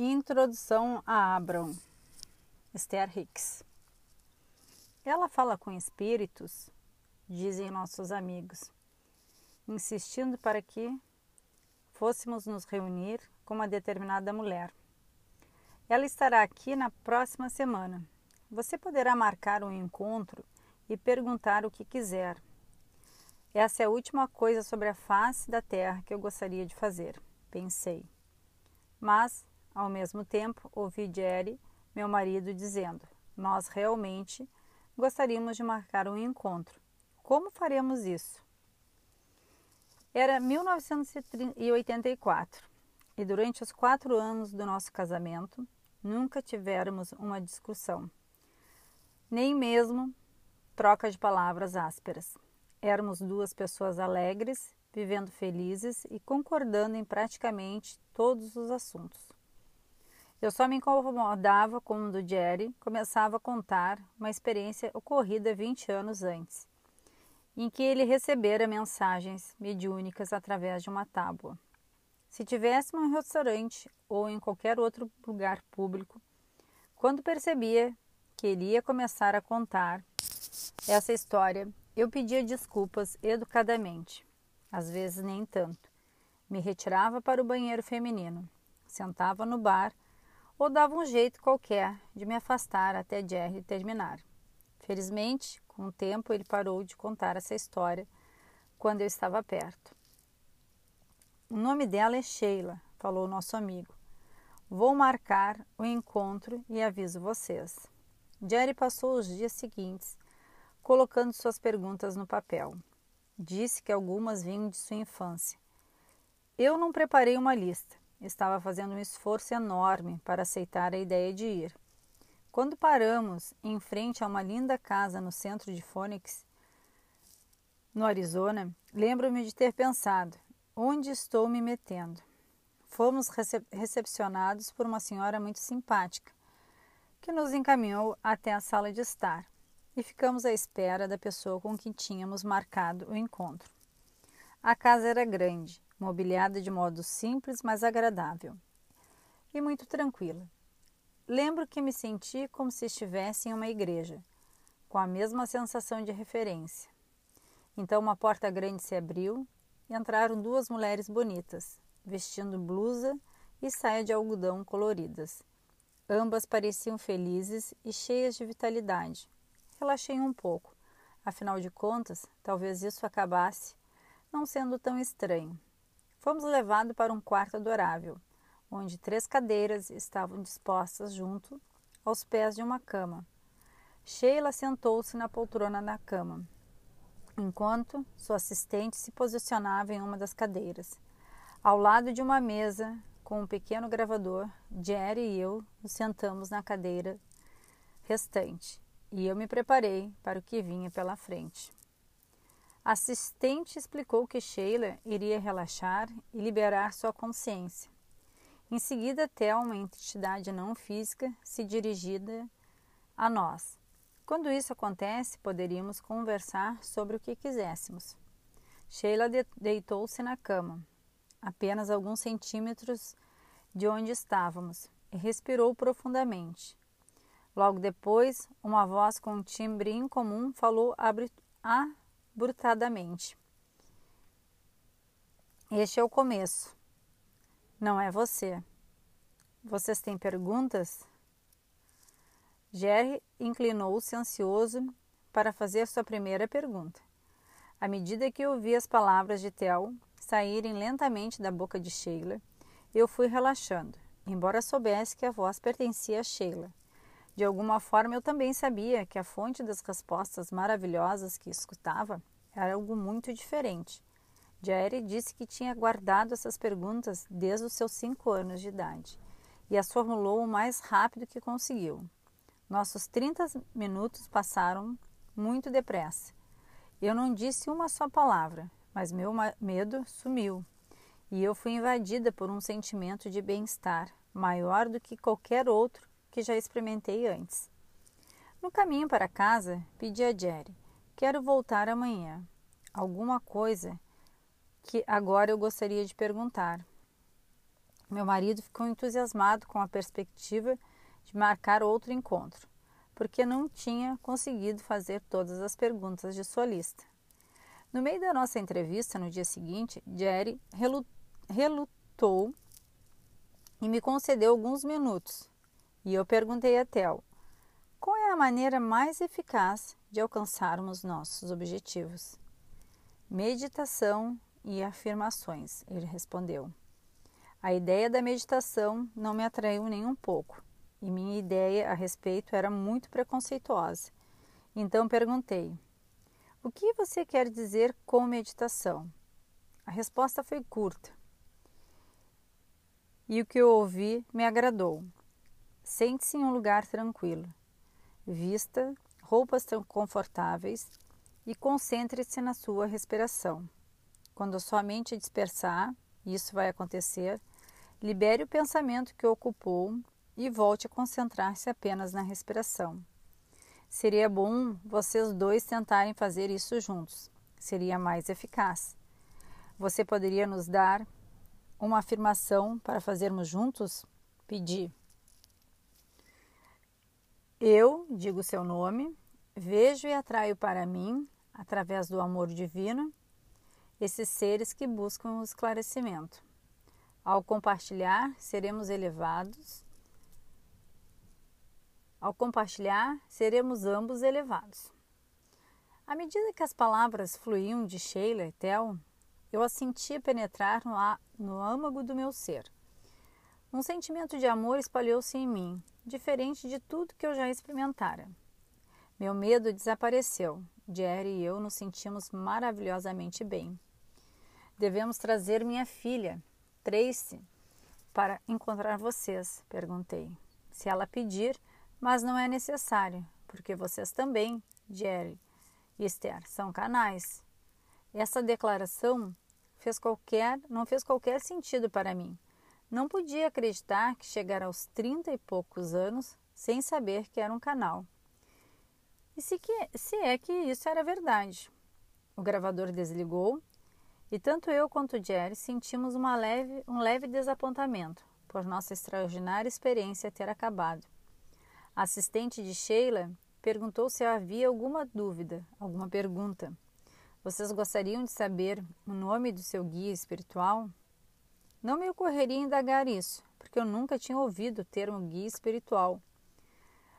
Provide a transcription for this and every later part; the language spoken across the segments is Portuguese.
Introdução a Abraham, Esther Hicks. Ela fala com espíritos, dizem nossos amigos, insistindo para que fôssemos nos reunir com uma determinada mulher. Ela estará aqui na próxima semana. Você poderá marcar um encontro e perguntar o que quiser. Essa é a última coisa sobre a face da terra que eu gostaria de fazer, pensei. Mas ao mesmo tempo, ouvi Jerry, meu marido, dizendo: Nós realmente gostaríamos de marcar um encontro. Como faremos isso? Era 1984 e durante os quatro anos do nosso casamento nunca tivemos uma discussão, nem mesmo troca de palavras ásperas. Éramos duas pessoas alegres, vivendo felizes e concordando em praticamente todos os assuntos. Eu só me incomodava quando Jerry começava a contar uma experiência ocorrida 20 anos antes, em que ele recebera mensagens mediúnicas através de uma tábua. Se tivéssemos um restaurante ou em qualquer outro lugar público, quando percebia que ele ia começar a contar essa história, eu pedia desculpas educadamente, às vezes nem tanto. Me retirava para o banheiro feminino, sentava no bar ou dava um jeito qualquer de me afastar até Jerry terminar. Felizmente, com o tempo, ele parou de contar essa história quando eu estava perto. O nome dela é Sheila, falou nosso amigo. Vou marcar o encontro e aviso vocês. Jerry passou os dias seguintes colocando suas perguntas no papel. Disse que algumas vinham de sua infância. Eu não preparei uma lista, estava fazendo um esforço enorme para aceitar a ideia de ir. Quando paramos em frente a uma linda casa no centro de Phoenix, no Arizona, lembro-me de ter pensado: onde estou me metendo? Fomos recep recepcionados por uma senhora muito simpática, que nos encaminhou até a sala de estar e ficamos à espera da pessoa com quem tínhamos marcado o encontro. A casa era grande, mobiliada de modo simples, mas agradável, e muito tranquila. Lembro que me senti como se estivesse em uma igreja, com a mesma sensação de referência. Então uma porta grande se abriu e entraram duas mulheres bonitas, vestindo blusa e saia de algodão coloridas. Ambas pareciam felizes e cheias de vitalidade. Relaxei um pouco. Afinal de contas, talvez isso acabasse não sendo tão estranho. Fomos levados para um quarto adorável, onde três cadeiras estavam dispostas junto aos pés de uma cama. Sheila sentou-se na poltrona na cama, enquanto sua assistente se posicionava em uma das cadeiras. Ao lado de uma mesa com um pequeno gravador, Jerry e eu nos sentamos na cadeira restante e eu me preparei para o que vinha pela frente. Assistente explicou que Sheila iria relaxar e liberar sua consciência. Em seguida, uma entidade não física se dirigida a nós. Quando isso acontece, poderíamos conversar sobre o que quiséssemos. Sheila de deitou-se na cama, apenas alguns centímetros de onde estávamos, e respirou profundamente. Logo depois, uma voz com um timbre incomum falou a brutadamente. Este é o começo. Não é você. Vocês têm perguntas? Jerry inclinou-se ansioso para fazer sua primeira pergunta. À medida que ouvi as palavras de Tel saírem lentamente da boca de Sheila, eu fui relaxando, embora soubesse que a voz pertencia a Sheila. De alguma forma, eu também sabia que a fonte das respostas maravilhosas que escutava era algo muito diferente. Jerry disse que tinha guardado essas perguntas desde os seus cinco anos de idade e as formulou o mais rápido que conseguiu. Nossos 30 minutos passaram muito depressa. Eu não disse uma só palavra, mas meu medo sumiu e eu fui invadida por um sentimento de bem-estar maior do que qualquer outro que já experimentei antes. No caminho para casa, pedi a Jerry: Quero voltar amanhã. Alguma coisa que agora eu gostaria de perguntar. Meu marido ficou entusiasmado com a perspectiva de marcar outro encontro, porque não tinha conseguido fazer todas as perguntas de sua lista. No meio da nossa entrevista, no dia seguinte, Jerry relutou e me concedeu alguns minutos. E eu perguntei a Tel qual é a maneira mais eficaz de alcançarmos nossos objetivos. Meditação e afirmações, ele respondeu. A ideia da meditação não me atraiu nem um pouco, e minha ideia a respeito era muito preconceituosa. Então perguntei: O que você quer dizer com meditação? A resposta foi curta. E o que eu ouvi me agradou. Sente-se em um lugar tranquilo. Vista roupas confortáveis e concentre-se na sua respiração. Quando a sua mente dispersar, isso vai acontecer, libere o pensamento que ocupou e volte a concentrar-se apenas na respiração. Seria bom vocês dois tentarem fazer isso juntos. Seria mais eficaz. Você poderia nos dar uma afirmação para fazermos juntos? Pedi. Eu digo seu nome, vejo e atraio para mim, através do amor divino, esses seres que buscam o esclarecimento. Ao compartilhar, seremos elevados. Ao compartilhar, seremos ambos elevados. À medida que as palavras fluíam de Sheila e Tel, eu a sentia penetrar no, no âmago do meu ser. Um sentimento de amor espalhou-se em mim, diferente de tudo que eu já experimentara. Meu medo desapareceu. Jerry e eu nos sentimos maravilhosamente bem. Devemos trazer minha filha, Tracy, para encontrar vocês, perguntei. Se ela pedir, mas não é necessário, porque vocês também, Jerry e Esther, são canais. Essa declaração fez qualquer, não fez qualquer sentido para mim. Não podia acreditar que chegara aos trinta e poucos anos sem saber que era um canal. E se, que, se é que isso era verdade? O gravador desligou e tanto eu quanto Jerry sentimos leve, um leve desapontamento por nossa extraordinária experiência ter acabado. A assistente de Sheila perguntou se havia alguma dúvida, alguma pergunta. Vocês gostariam de saber o nome do seu guia espiritual? Não me ocorreria indagar isso, porque eu nunca tinha ouvido o termo guia espiritual.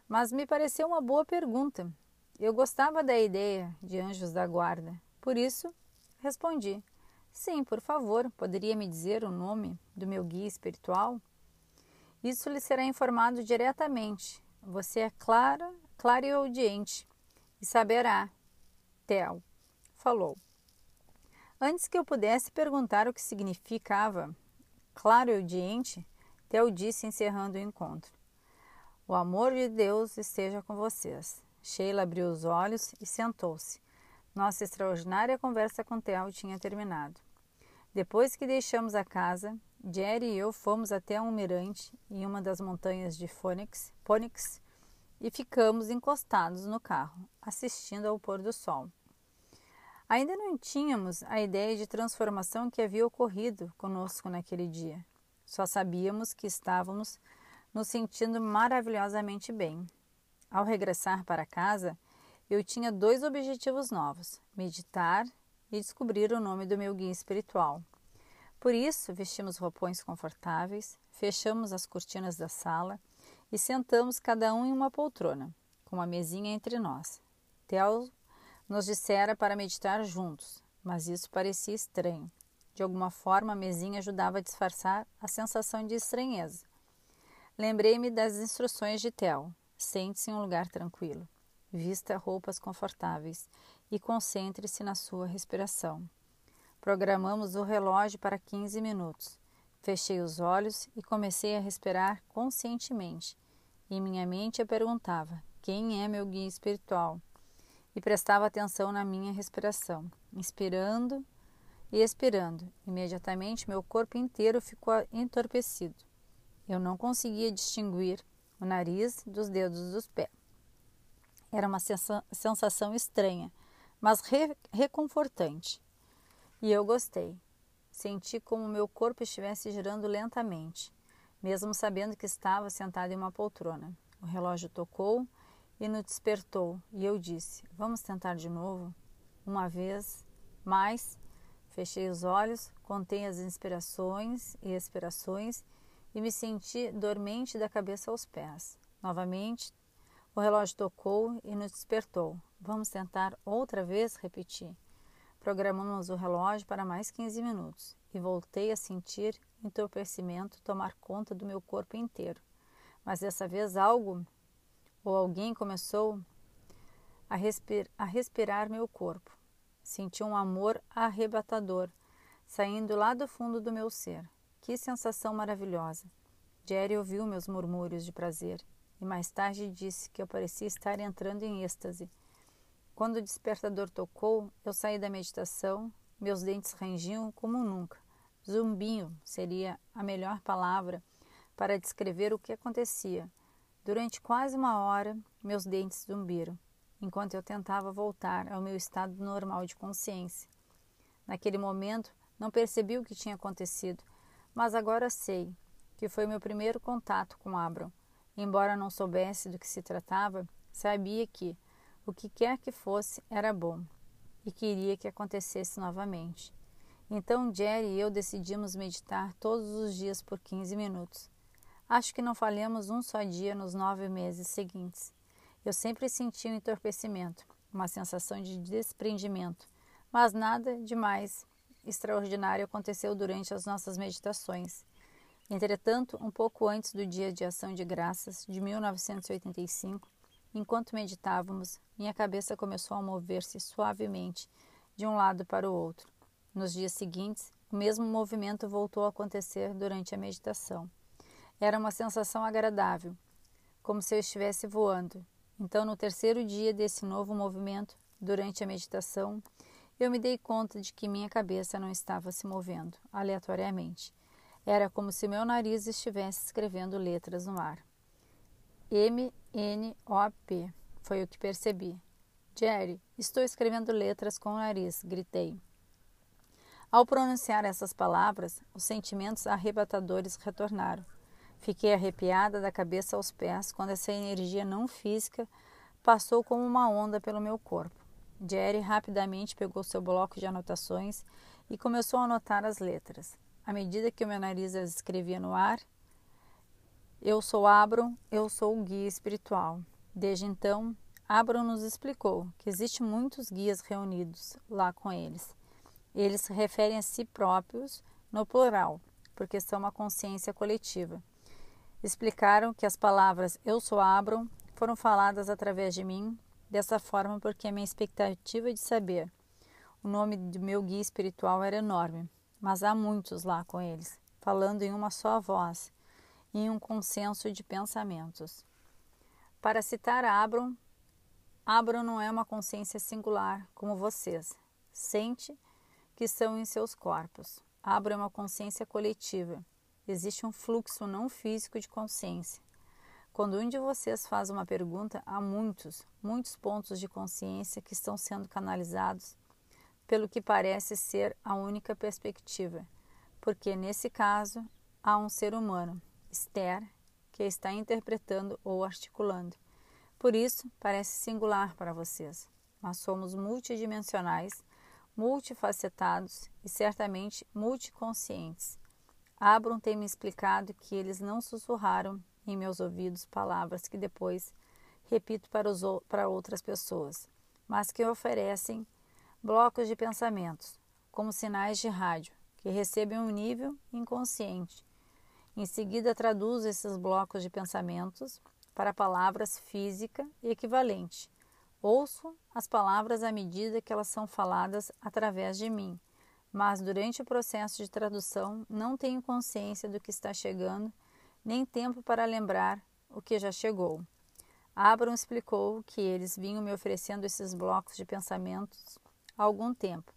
Mas me pareceu uma boa pergunta. Eu gostava da ideia de anjos da guarda. Por isso, respondi: Sim, por favor, poderia me dizer o nome do meu guia espiritual? Isso lhe será informado diretamente. Você é clara, clara e audiente, e saberá. Tel falou. Antes que eu pudesse perguntar o que significava claro e audiente, Tel disse encerrando o encontro. O amor de Deus esteja com vocês. Sheila abriu os olhos e sentou-se. Nossa extraordinária conversa com Theo tinha terminado. Depois que deixamos a casa, Jerry e eu fomos até um mirante em uma das montanhas de Phoenix, Phoenix e ficamos encostados no carro, assistindo ao pôr do sol. Ainda não tínhamos a ideia de transformação que havia ocorrido conosco naquele dia. Só sabíamos que estávamos nos sentindo maravilhosamente bem. Ao regressar para casa, eu tinha dois objetivos novos: meditar e descobrir o nome do meu guia espiritual. Por isso, vestimos roupões confortáveis, fechamos as cortinas da sala e sentamos cada um em uma poltrona, com uma mesinha entre nós. Theo nos dissera para meditar juntos, mas isso parecia estranho. De alguma forma, a mesinha ajudava a disfarçar a sensação de estranheza. Lembrei-me das instruções de Theo. Sente-se em um lugar tranquilo. Vista roupas confortáveis e concentre-se na sua respiração. Programamos o relógio para 15 minutos. Fechei os olhos e comecei a respirar conscientemente. Em minha mente eu perguntava: quem é meu guia espiritual? E prestava atenção na minha respiração, inspirando e expirando. Imediatamente meu corpo inteiro ficou entorpecido. Eu não conseguia distinguir o nariz dos dedos dos pés. Era uma sensação estranha, mas re reconfortante. E eu gostei. senti como meu corpo estivesse girando lentamente, mesmo sabendo que estava sentado em uma poltrona. O relógio tocou e nos despertou, e eu disse: Vamos tentar de novo? Uma vez mais. Fechei os olhos, contei as inspirações e expirações e me senti dormente da cabeça aos pés. Novamente, o relógio tocou e nos despertou. Vamos tentar outra vez? Repeti. Programamos o relógio para mais 15 minutos e voltei a sentir entorpecimento tomar conta do meu corpo inteiro. Mas dessa vez algo ou alguém começou a, respir a respirar meu corpo. Senti um amor arrebatador saindo lá do fundo do meu ser. Que sensação maravilhosa! Jerry ouviu meus murmúrios de prazer e mais tarde disse que eu parecia estar entrando em êxtase. Quando o despertador tocou, eu saí da meditação, meus dentes rangiam como nunca. Zumbinho seria a melhor palavra para descrever o que acontecia. Durante quase uma hora, meus dentes zumbiram, enquanto eu tentava voltar ao meu estado normal de consciência. Naquele momento, não percebi o que tinha acontecido, mas agora sei que foi meu primeiro contato com Abram. Embora não soubesse do que se tratava, sabia que o que quer que fosse era bom e queria que acontecesse novamente. Então Jerry e eu decidimos meditar todos os dias por 15 minutos. Acho que não falhamos um só dia nos nove meses seguintes. Eu sempre senti um entorpecimento, uma sensação de desprendimento, mas nada de mais extraordinário aconteceu durante as nossas meditações. Entretanto, um pouco antes do Dia de Ação de Graças de 1985, enquanto meditávamos, minha cabeça começou a mover-se suavemente de um lado para o outro. Nos dias seguintes, o mesmo movimento voltou a acontecer durante a meditação. Era uma sensação agradável, como se eu estivesse voando. Então, no terceiro dia desse novo movimento, durante a meditação, eu me dei conta de que minha cabeça não estava se movendo aleatoriamente. Era como se meu nariz estivesse escrevendo letras no ar. M-N-O-P, foi o que percebi. Jerry, estou escrevendo letras com o nariz, gritei. Ao pronunciar essas palavras, os sentimentos arrebatadores retornaram. Fiquei arrepiada da cabeça aos pés quando essa energia não física passou como uma onda pelo meu corpo. Jerry rapidamente pegou seu bloco de anotações e começou a anotar as letras. À medida que o meu nariz as escrevia no ar, eu sou Abram, eu sou o guia espiritual. Desde então, Abram nos explicou que existem muitos guias reunidos lá com eles. Eles se referem a si próprios no plural, porque são uma consciência coletiva. Explicaram que as palavras eu sou Abram foram faladas através de mim, dessa forma porque a minha expectativa de saber o nome do meu guia espiritual era enorme mas há muitos lá com eles, falando em uma só voz, em um consenso de pensamentos. Para citar Abram, Abram não é uma consciência singular como vocês. Sente que são em seus corpos. Abram é uma consciência coletiva. Existe um fluxo não físico de consciência. Quando um de vocês faz uma pergunta, há muitos, muitos pontos de consciência que estão sendo canalizados pelo que parece ser a única perspectiva, porque nesse caso há um ser humano, Esther, que está interpretando ou articulando. Por isso, parece singular para vocês, mas somos multidimensionais, multifacetados e certamente multiconscientes. Abram tem me explicado que eles não sussurraram em meus ouvidos palavras que depois repito para, os, para outras pessoas, mas que oferecem blocos de pensamentos, como sinais de rádio, que recebem um nível inconsciente. Em seguida, traduzo esses blocos de pensamentos para palavras física e equivalente. Ouço as palavras à medida que elas são faladas através de mim, mas durante o processo de tradução não tenho consciência do que está chegando, nem tempo para lembrar o que já chegou. Abram explicou que eles vinham me oferecendo esses blocos de pensamentos há algum tempo,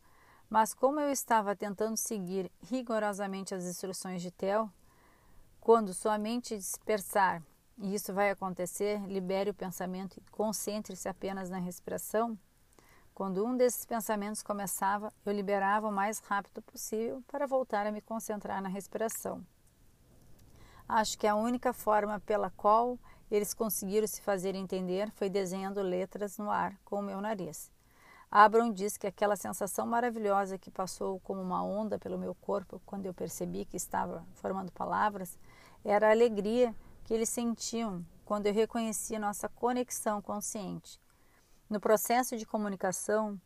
mas como eu estava tentando seguir rigorosamente as instruções de Tel, quando sua mente dispersar, e isso vai acontecer, libere o pensamento e concentre-se apenas na respiração, Quando um desses pensamentos começava, eu liberava o mais rápido possível para voltar a me concentrar na respiração. Acho que a única forma pela qual eles conseguiram se fazer entender foi desenhando letras no ar com o meu nariz. Abram diz que aquela sensação maravilhosa que passou como uma onda pelo meu corpo quando eu percebi que estava formando palavras era a alegria que eles sentiam quando eu reconhecia nossa conexão consciente. No processo de comunicação,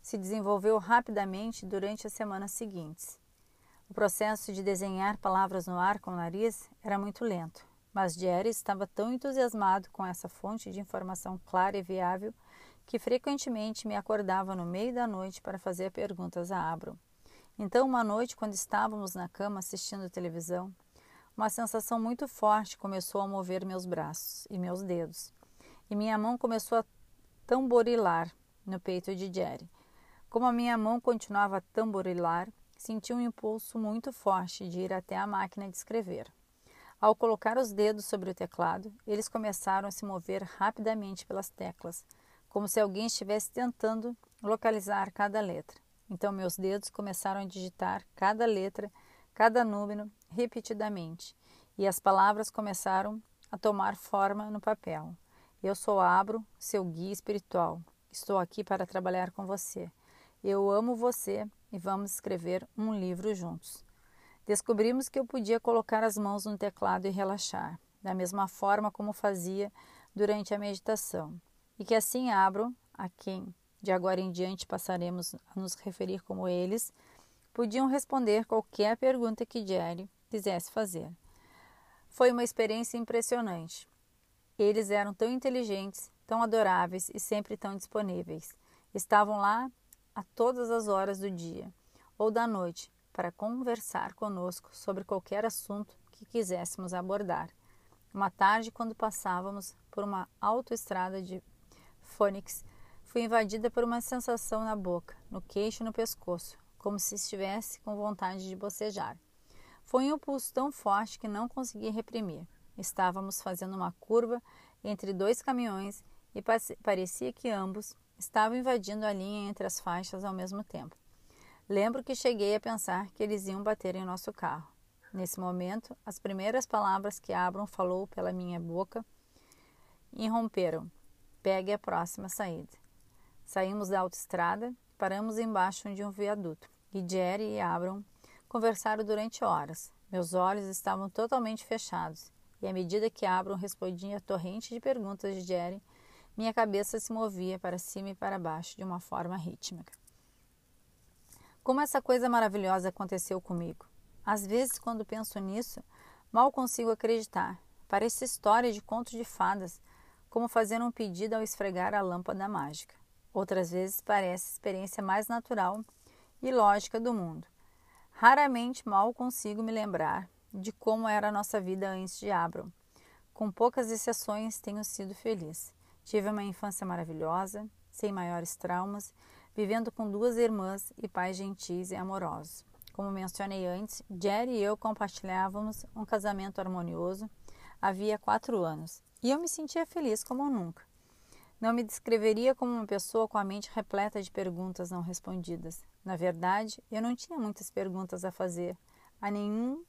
se desenvolveu rapidamente durante as semanas seguintes. O processo de desenhar palavras no ar com o nariz era muito lento, mas Jerry estava tão entusiasmado com essa fonte de informação clara e viável que frequentemente me acordava no meio da noite para fazer perguntas a Abram. Então, uma noite, quando estávamos na cama assistindo televisão, uma sensação muito forte começou a mover meus braços e meus dedos, e minha mão começou a tamborilar no peito de Jerry. Como a minha mão continuava a tamborilar, senti um impulso muito forte de ir até a máquina de escrever. Ao colocar os dedos sobre o teclado, eles começaram a se mover rapidamente pelas teclas, como se alguém estivesse tentando localizar cada letra. Então meus dedos começaram a digitar cada letra, cada número, repetidamente, e as palavras começaram a tomar forma no papel. Eu sou Abro, seu guia espiritual. Estou aqui para trabalhar com você. Eu amo você e vamos escrever um livro juntos. Descobrimos que eu podia colocar as mãos no teclado e relaxar, da mesma forma como fazia durante a meditação e que assim abram a quem de agora em diante passaremos a nos referir como eles, podiam responder qualquer pergunta que Jerry quisesse fazer. Foi uma experiência impressionante. Eles eram tão inteligentes, tão adoráveis e sempre tão disponíveis. Estavam lá a todas as horas do dia ou da noite para conversar conosco sobre qualquer assunto que quiséssemos abordar. Uma tarde, quando passávamos por uma autoestrada de Phoenix, fui invadida por uma sensação na boca, no queixo e no pescoço, como se estivesse com vontade de bocejar. Foi um impulso tão forte que não consegui reprimir. Estávamos fazendo uma curva entre dois caminhões e parecia que ambos estavam invadindo a linha entre as faixas ao mesmo tempo. Lembro que cheguei a pensar que eles iam bater em nosso carro. Nesse momento, as primeiras palavras que Abram falou pela minha boca irromperam. Pegue a próxima saída. Saímos da autoestrada, paramos embaixo de um viaduto e Jerry e Abram conversaram durante horas. Meus olhos estavam totalmente fechados e à medida que Abram respondia a torrente de perguntas de Jerry, minha cabeça se movia para cima e para baixo de uma forma rítmica. Como essa coisa maravilhosa aconteceu comigo? Às vezes, quando penso nisso, mal consigo acreditar. Parece história de contos de fadas, como fazer um pedido ao esfregar a lâmpada mágica. Outras vezes parece a experiência mais natural e lógica do mundo. Raramente mal consigo me lembrar de como era a nossa vida antes de Abram. Com poucas exceções, tenho sido feliz. Tive uma infância maravilhosa, sem maiores traumas, vivendo com duas irmãs e pais gentis e amorosos. Como mencionei antes, Jerry e eu compartilhávamos um casamento harmonioso havia quatro anos e eu me sentia feliz como nunca. Não me descreveria como uma pessoa com a mente repleta de perguntas não respondidas. Na verdade, eu não tinha muitas perguntas a fazer, a nenhum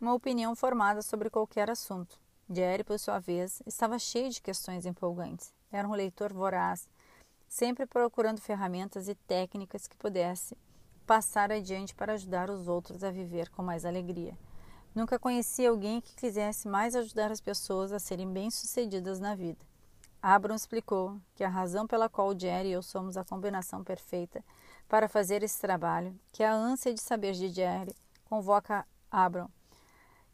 uma opinião formada sobre qualquer assunto. Jerry, por sua vez, estava cheio de questões empolgantes. Era um leitor voraz, sempre procurando ferramentas e técnicas que pudesse passar adiante para ajudar os outros a viver com mais alegria. Nunca conheci alguém que quisesse mais ajudar as pessoas a serem bem-sucedidas na vida. Abram explicou que a razão pela qual Jerry e eu somos a combinação perfeita para fazer esse trabalho, que a ânsia de saber de Jerry convoca Abram,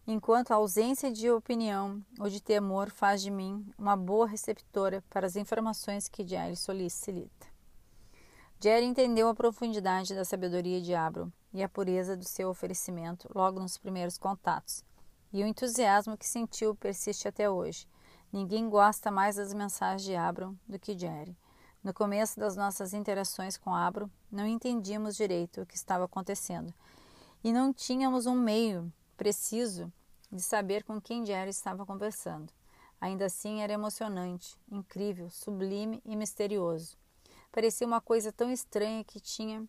enquanto a ausência de opinião ou de temor faz de mim uma boa receptora para as informações que Jerry solicita. Jerry entendeu a profundidade da sabedoria de Abram e a pureza do seu oferecimento logo nos primeiros contatos. E o entusiasmo que sentiu persiste até hoje. Ninguém gosta mais das mensagens de Abram do que Jerry. No começo das nossas interações com Abram, não entendíamos direito o que estava acontecendo e não tínhamos um meio preciso de saber com quem Jerry estava conversando. Ainda assim, era emocionante, incrível, sublime e misterioso. parecia uma coisa tão estranha que tinha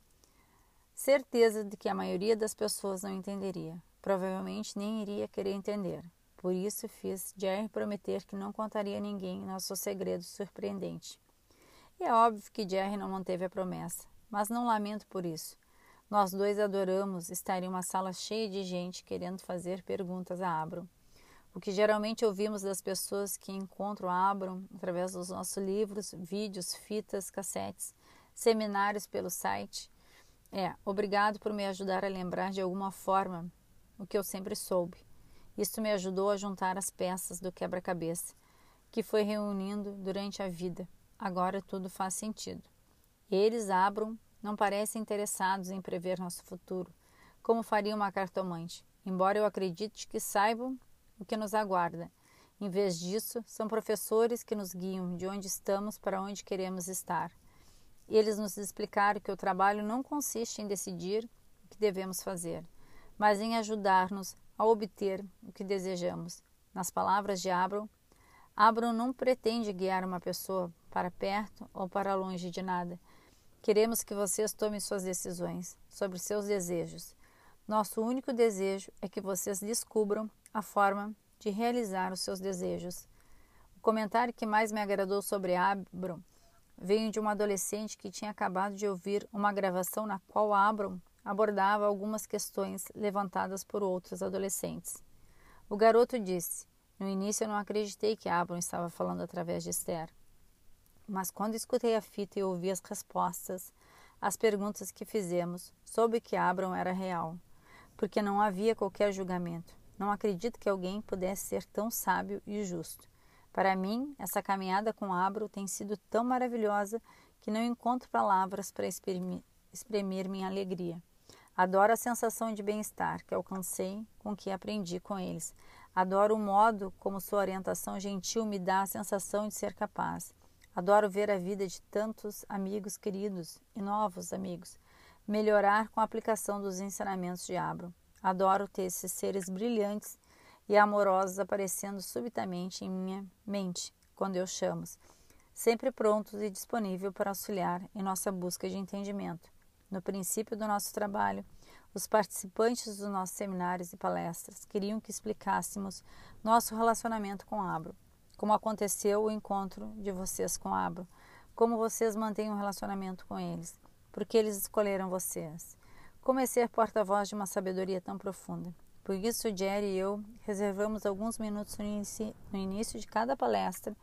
certeza de que a maioria das pessoas não entenderia. Provavelmente nem iria querer entender. Por isso fiz Jerry prometer que não contaria a ninguém nosso segredo surpreendente. E é óbvio que Jerry não manteve a promessa, mas não lamento por isso. Nós dois adoramos estar em uma sala cheia de gente querendo fazer perguntas a Abram. O que geralmente ouvimos das pessoas que encontram Abram através dos nossos livros, vídeos, fitas, cassetes, seminários pelo site é: obrigado por me ajudar a lembrar de alguma forma o que eu sempre soube. Isso me ajudou a juntar as peças do quebra-cabeça que foi reunindo durante a vida. Agora tudo faz sentido. Eles, Abram, não parecem interessados em prever nosso futuro, como faria uma cartomante, embora eu acredite que saibam o que nos aguarda. Em vez disso, são professores que nos guiam de onde estamos para onde queremos estar. Eles nos explicaram que o trabalho não consiste em decidir o que devemos fazer, mas em ajudar-nos a obter o que desejamos. Nas palavras de Abram, Abram não pretende guiar uma pessoa para perto ou para longe de nada. Queremos que vocês tomem suas decisões sobre seus desejos. Nosso único desejo é que vocês descubram a forma de realizar os seus desejos. O comentário que mais me agradou sobre Abram veio de uma adolescente que tinha acabado de ouvir uma gravação na qual Abram abordava algumas questões levantadas por outros adolescentes. O garoto disse: No início eu não acreditei que Abram estava falando através de Esther. Mas quando escutei a fita e ouvi as respostas às perguntas que fizemos, soube que Abram era real, porque não havia qualquer julgamento. Não acredito que alguém pudesse ser tão sábio e justo. Para mim, essa caminhada com Abro tem sido tão maravilhosa que não encontro palavras para exprimir, minha alegria. Adoro a sensação de bem-estar que alcancei com que aprendi com eles. Adoro o modo como sua orientação gentil me dá a sensação de ser capaz. Adoro ver a vida de tantos amigos queridos e novos amigos melhorar com a aplicação dos ensinamentos de Abro. Adoro ter esses seres brilhantes e amorosos aparecendo subitamente em minha mente quando eu chamo, sempre prontos e disponível para auxiliar em nossa busca de entendimento. No princípio do nosso trabalho, os participantes dos nossos seminários e palestras queriam que explicássemos nosso relacionamento com Abro, como aconteceu o encontro de vocês com Abro, como vocês mantêm um relacionamento com eles, porque eles escolheram vocês. Como é ser porta-voz de uma sabedoria tão profunda? Por isso, Jerry e eu reservamos alguns minutos no início, de cada palestra,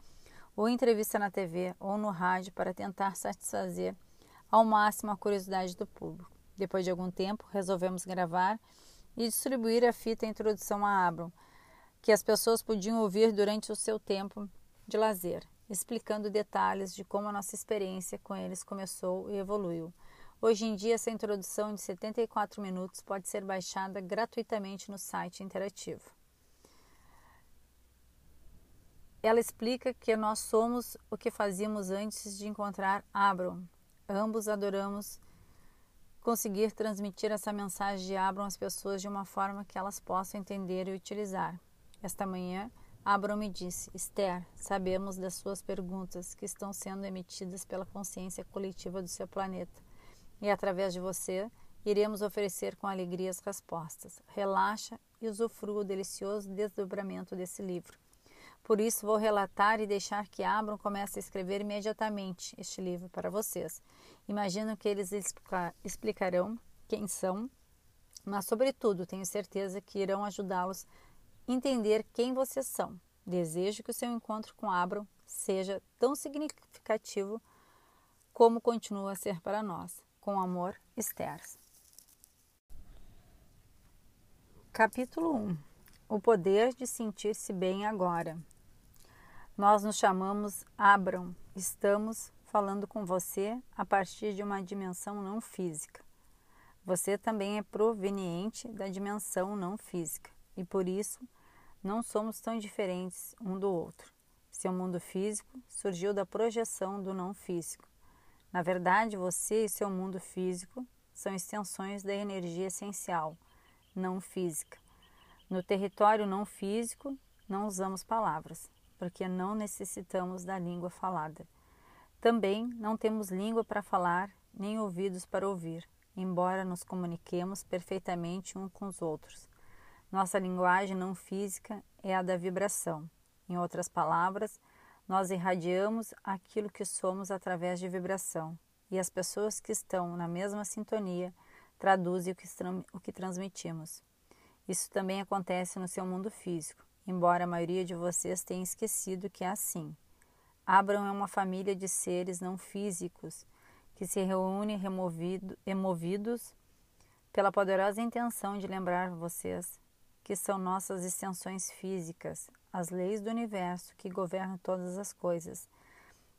ou entrevista na TV ou no rádio para tentar satisfazer ao máximo a curiosidade do público. Depois de algum tempo, resolvemos gravar e distribuir a fita Introdução a Abram, que as pessoas podiam ouvir durante o seu tempo de lazer, explicando detalhes de como a nossa experiência com eles começou e evoluiu. Hoje em dia, essa introdução de 74 minutos pode ser baixada gratuitamente no site interativo. Ela explica que nós somos o que fazíamos antes de encontrar Abram. Ambos adoramos conseguir transmitir essa mensagem de Abram às pessoas de uma forma que elas possam entender e utilizar. Esta manhã, Abram me disse: Esther, sabemos das suas perguntas que estão sendo emitidas pela consciência coletiva do seu planeta e através de você iremos oferecer com alegria as respostas. Relaxa e usufrua o delicioso desdobramento desse livro. Por isso, vou relatar e deixar que Abram comece a escrever imediatamente este livro para vocês. Imagino que eles explicarão quem são, mas, sobretudo, tenho certeza que irão ajudá-los entender quem vocês são. Desejo que o seu encontro com Abram seja tão significativo como continua a ser para nós. Com amor, Esther. Capítulo 1 O poder de sentir-se bem agora. Nós nos chamamos Abram. Estamos falando com você a partir de uma dimensão não física. Você também é proveniente da dimensão não física e por isso não somos tão diferentes um do outro. Seu mundo físico surgiu da projeção do não físico na verdade, você e seu mundo físico são extensões da energia essencial, não física. No território não físico, não usamos palavras, porque não necessitamos da língua falada. Também não temos língua para falar, nem ouvidos para ouvir, embora nos comuniquemos perfeitamente uns com os outros. Nossa linguagem não física é a da vibração. Em outras palavras, nós irradiamos aquilo que somos através de vibração, e as pessoas que estão na mesma sintonia traduzem o que, o que transmitimos. Isso também acontece no seu mundo físico, embora a maioria de vocês tenha esquecido que é assim. Abraham é uma família de seres não físicos que se reúne removido, removidos pela poderosa intenção de lembrar vocês que são nossas extensões físicas, as leis do universo que governam todas as coisas.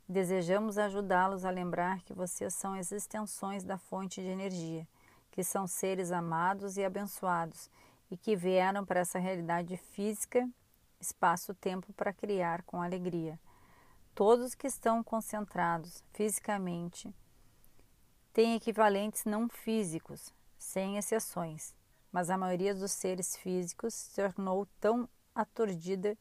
Desejamos ajudá-los a lembrar que vocês são as extensões da fonte de energia, que são seres amados e abençoados e que vieram para essa realidade física, espaço-tempo para criar com alegria. Todos que estão concentrados fisicamente têm equivalentes não físicos, sem exceções, mas a maioria dos seres físicos se tornou tão aturdida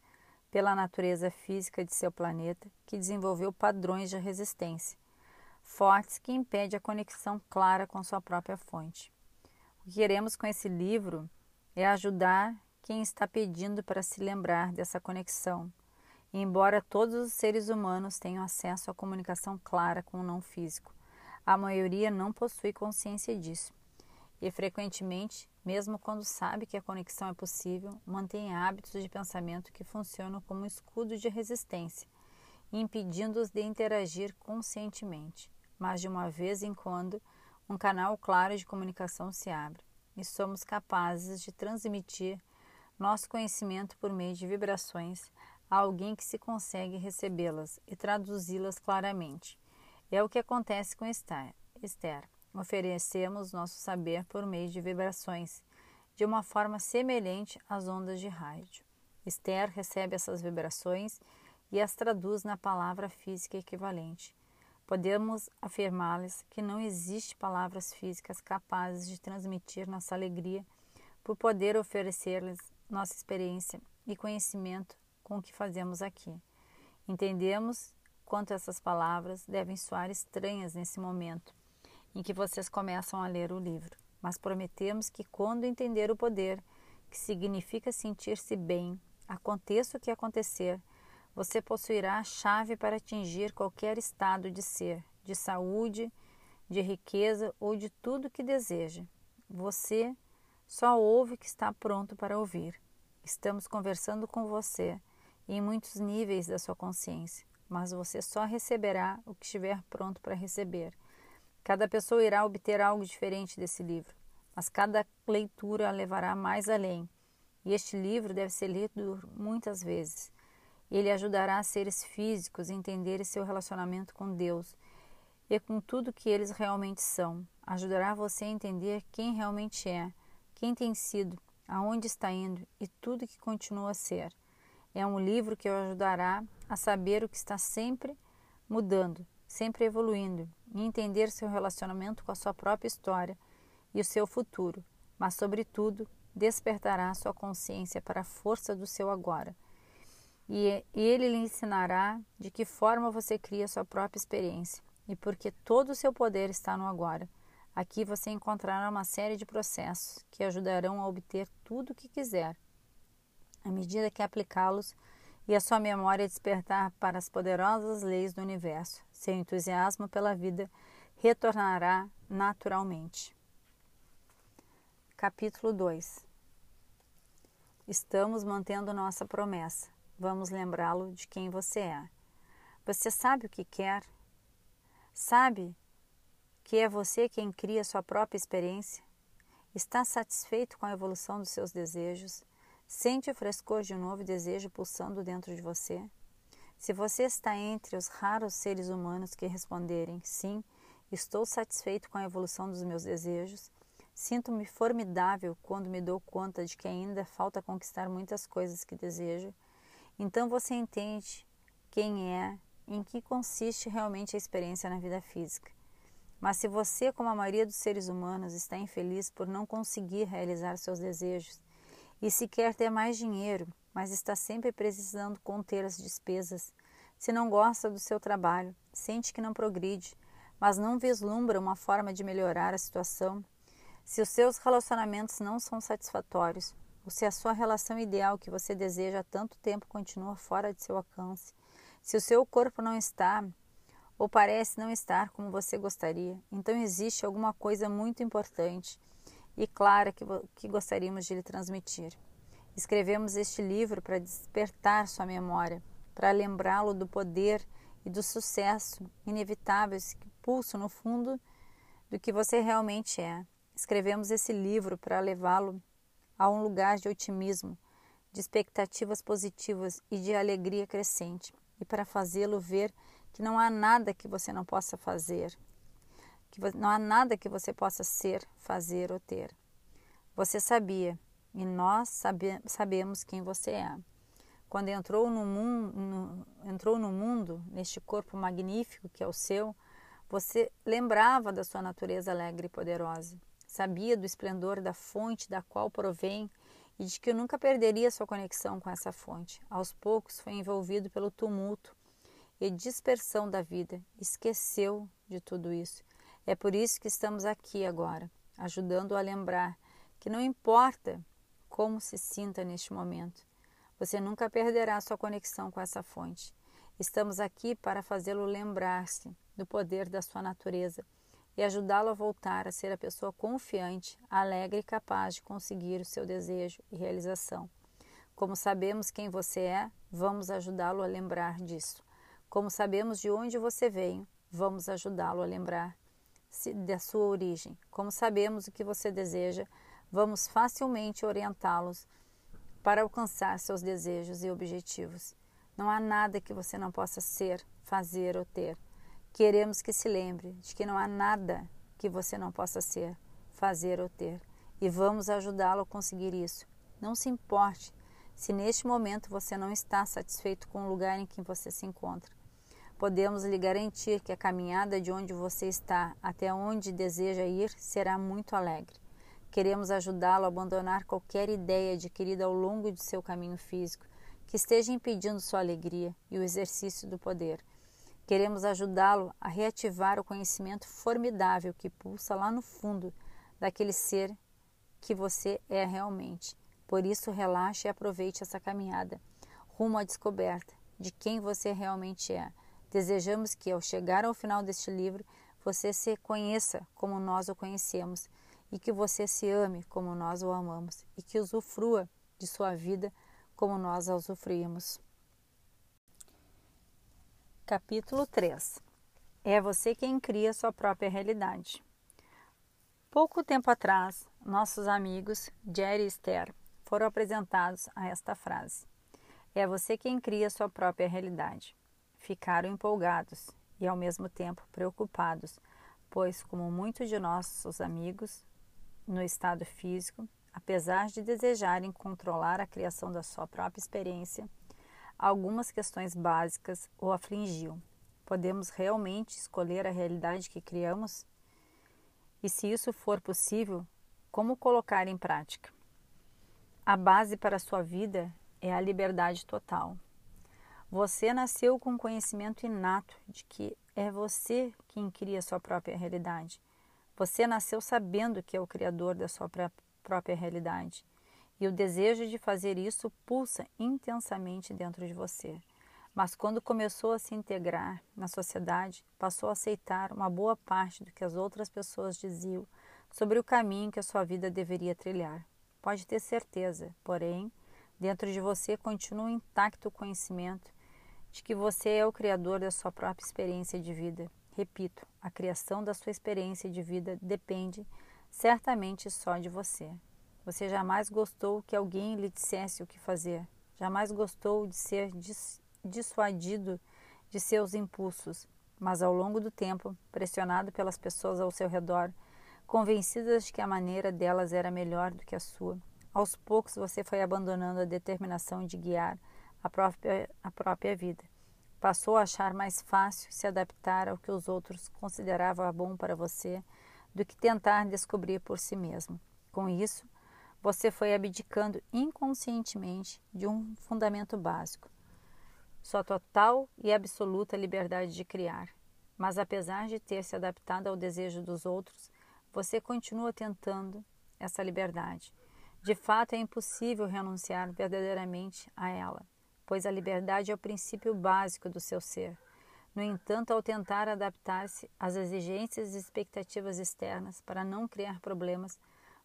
pela natureza física de seu planeta que desenvolveu padrões de resistência fortes que impedem a conexão clara com sua própria fonte. O que queremos com esse livro é ajudar quem está pedindo para se lembrar dessa conexão embora todos os seres humanos tenham acesso à comunicação clara com o não físico, a maioria não possui consciência disso. E frequentemente, mesmo quando sabe que a conexão é possível, mantém hábitos de pensamento que funcionam como escudo de resistência, impedindo-os de interagir conscientemente. Mas de uma vez em quando, um canal claro de comunicação se abre e somos capazes de transmitir nosso conhecimento por meio de vibrações a alguém que se consegue recebê-las e traduzi-las claramente. É o que acontece com Esther. Oferecemos nosso saber por meio de vibrações, de uma forma semelhante às ondas de rádio. Esther recebe essas vibrações e as traduz na palavra física equivalente. Podemos afirmar-lhes que não existe palavras físicas capazes de transmitir nossa alegria por poder oferecer-lhes nossa experiência e conhecimento com o que fazemos aqui. Entendemos quanto essas palavras devem soar estranhas nesse momento em que vocês começam a ler o livro, mas prometemos que quando entender o poder, que significa sentir-se bem, aconteça o que acontecer, você possuirá a chave para atingir qualquer estado de ser, de saúde, de riqueza ou de tudo que deseja. Você só ouve o que está pronto para ouvir. Estamos conversando com você em muitos níveis da sua consciência, mas você só receberá o que estiver pronto para receber. Cada pessoa irá obter algo diferente desse livro, mas cada leitura a levará mais além. E este livro deve ser lido muitas vezes. Ele ajudará seres físicos a entenderem seu relacionamento com Deus e com tudo que eles realmente são. Ajudará você a entender quem realmente é, quem tem sido, aonde está indo e tudo que continua a ser. É um livro que o ajudará a saber o que está sempre mudando, sempre evoluindo e entender seu relacionamento com a sua própria história e o seu futuro, mas, sobretudo, despertará sua consciência para a força do seu agora. E ele lhe ensinará de que forma você cria sua própria experiência e porque todo o seu poder está no agora. Aqui você encontrará uma série de processos que ajudarão a obter tudo o que quiser à medida que aplicá-los e a sua memória despertar para as poderosas leis do universo, seu entusiasmo pela vida retornará naturalmente. Capítulo 2 Estamos mantendo nossa promessa. Vamos lembrá-lo de quem você é. Você sabe o que quer? Sabe que é você quem cria sua própria experiência? Está satisfeito com a evolução dos seus desejos? Sente o frescor de um novo desejo pulsando dentro de você? Se você está entre os raros seres humanos que responderem sim, estou satisfeito com a evolução dos meus desejos, sinto-me formidável quando me dou conta de que ainda falta conquistar muitas coisas que desejo, então você entende quem é, em que consiste realmente a experiência na vida física. Mas se você, como a maioria dos seres humanos, está infeliz por não conseguir realizar seus desejos, e se quer ter mais dinheiro, mas está sempre precisando conter as despesas, se não gosta do seu trabalho, sente que não progride, mas não vislumbra uma forma de melhorar a situação, se os seus relacionamentos não são satisfatórios, ou se a sua relação ideal que você deseja há tanto tempo continua fora de seu alcance, se o seu corpo não está ou parece não estar como você gostaria, então existe alguma coisa muito importante e clara que, que gostaríamos de lhe transmitir. Escrevemos este livro para despertar sua memória, para lembrá-lo do poder e do sucesso inevitáveis que pulsam no fundo do que você realmente é. Escrevemos esse livro para levá-lo a um lugar de otimismo, de expectativas positivas e de alegria crescente, e para fazê-lo ver que não há nada que você não possa fazer, que não há nada que você possa ser, fazer ou ter. Você sabia, e nós sabe, sabemos quem você é. Quando entrou no, mundo, no, entrou no mundo, neste corpo magnífico que é o seu, você lembrava da sua natureza alegre e poderosa. Sabia do esplendor da fonte da qual provém e de que nunca perderia sua conexão com essa fonte. Aos poucos foi envolvido pelo tumulto e dispersão da vida. Esqueceu de tudo isso. É por isso que estamos aqui agora, ajudando-o a lembrar que não importa como se sinta neste momento, você nunca perderá sua conexão com essa fonte. Estamos aqui para fazê-lo lembrar-se do poder da sua natureza e ajudá-lo a voltar a ser a pessoa confiante, alegre e capaz de conseguir o seu desejo e realização. Como sabemos quem você é, vamos ajudá-lo a lembrar disso. Como sabemos de onde você veio, vamos ajudá-lo a lembrar da sua origem. Como sabemos o que você deseja, vamos facilmente orientá-los para alcançar seus desejos e objetivos. Não há nada que você não possa ser, fazer ou ter. Queremos que se lembre de que não há nada que você não possa ser, fazer ou ter, e vamos ajudá-lo a conseguir isso. Não se importe se neste momento você não está satisfeito com o lugar em que você se encontra. Podemos lhe garantir que a caminhada de onde você está até onde deseja ir será muito alegre. Queremos ajudá-lo a abandonar qualquer ideia adquirida ao longo de seu caminho físico que esteja impedindo sua alegria e o exercício do poder Queremos ajudá-lo a reativar o conhecimento formidável que pulsa lá no fundo daquele ser que você é realmente. Por isso, relaxe e aproveite essa caminhada rumo à descoberta de quem você realmente é. Desejamos que, ao chegar ao final deste livro, você se conheça como nós o conhecemos e que você se ame como nós o amamos e que usufrua de sua vida como nós a usufruímos. Capítulo 3 É você quem cria sua própria realidade. Pouco tempo atrás, nossos amigos Jerry e Esther foram apresentados a esta frase: É você quem cria sua própria realidade. Ficaram empolgados e, ao mesmo tempo, preocupados, pois, como muitos de nossos amigos no estado físico, apesar de desejarem controlar a criação da sua própria experiência, algumas questões básicas o afligiam. Podemos realmente escolher a realidade que criamos? E se isso for possível, como colocar em prática? A base para a sua vida é a liberdade total. Você nasceu com o conhecimento inato de que é você quem cria sua própria realidade. Você nasceu sabendo que é o criador da sua própria realidade. E o desejo de fazer isso pulsa intensamente dentro de você. Mas quando começou a se integrar na sociedade, passou a aceitar uma boa parte do que as outras pessoas diziam sobre o caminho que a sua vida deveria trilhar. Pode ter certeza, porém, dentro de você continua intacto o conhecimento de que você é o criador da sua própria experiência de vida. Repito, a criação da sua experiência de vida depende certamente só de você. Você jamais gostou que alguém lhe dissesse o que fazer. Jamais gostou de ser dissuadido de seus impulsos. Mas ao longo do tempo, pressionado pelas pessoas ao seu redor, convencidas de que a maneira delas era melhor do que a sua, aos poucos você foi abandonando a determinação de guiar a própria, a própria vida. Passou a achar mais fácil se adaptar ao que os outros consideravam bom para você do que tentar descobrir por si mesmo. Com isso, você foi abdicando inconscientemente de um fundamento básico, sua total e absoluta liberdade de criar. Mas apesar de ter se adaptado ao desejo dos outros, você continua tentando essa liberdade. De fato, é impossível renunciar verdadeiramente a ela, pois a liberdade é o princípio básico do seu ser. No entanto, ao tentar adaptar-se às exigências e expectativas externas para não criar problemas,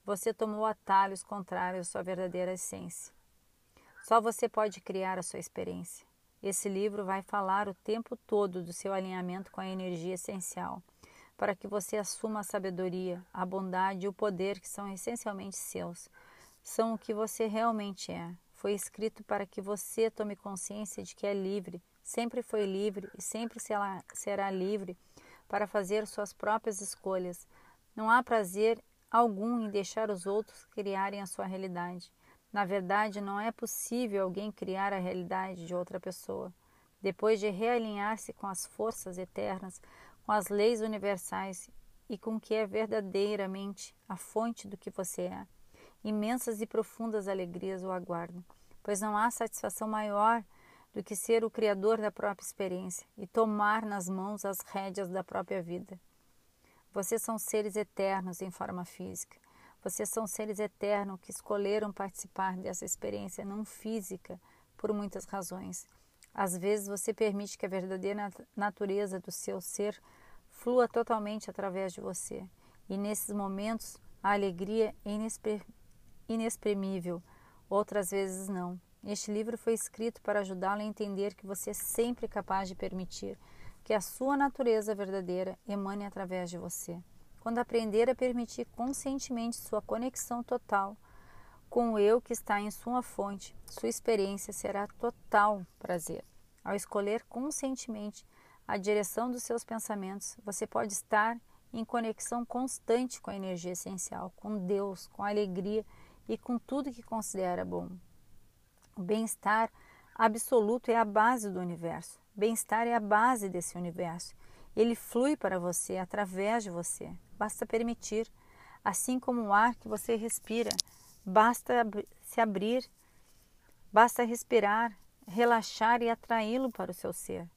você tomou atalhos contrários à sua verdadeira essência. Só você pode criar a sua experiência. Esse livro vai falar o tempo todo do seu alinhamento com a energia essencial, para que você assuma a sabedoria, a bondade e o poder que são essencialmente seus. São o que você realmente é. Foi escrito para que você tome consciência de que é livre, sempre foi livre e sempre será livre para fazer suas próprias escolhas. Não há prazer algum em deixar os outros criarem a sua realidade. Na verdade, não é possível alguém criar a realidade de outra pessoa. Depois de realinhar-se com as forças eternas, com as leis universais e com o que é verdadeiramente a fonte do que você é, imensas e profundas alegrias o aguardam, pois não há satisfação maior do que ser o criador da própria experiência e tomar nas mãos as rédeas da própria vida. Vocês são seres eternos em forma física. Vocês são seres eternos que escolheram participar dessa experiência não física por muitas razões. Às vezes você permite que a verdadeira natureza do seu ser flua totalmente através de você. E nesses momentos a alegria é inexprimível, outras vezes não. Este livro foi escrito para ajudá-lo a entender que você é sempre capaz de permitir que a sua natureza verdadeira emane através de você. Quando aprender a permitir conscientemente sua conexão total com o eu que está em sua fonte, sua experiência será total prazer. Ao escolher conscientemente a direção dos seus pensamentos, você pode estar em conexão constante com a energia essencial, com Deus, com a alegria e com tudo que considera bom. O bem-estar absoluto é a base do universo. Bem-estar é a base desse universo. Ele flui para você através de você. Basta permitir, assim como o ar que você respira, basta se abrir, basta respirar, relaxar e atraí-lo para o seu ser.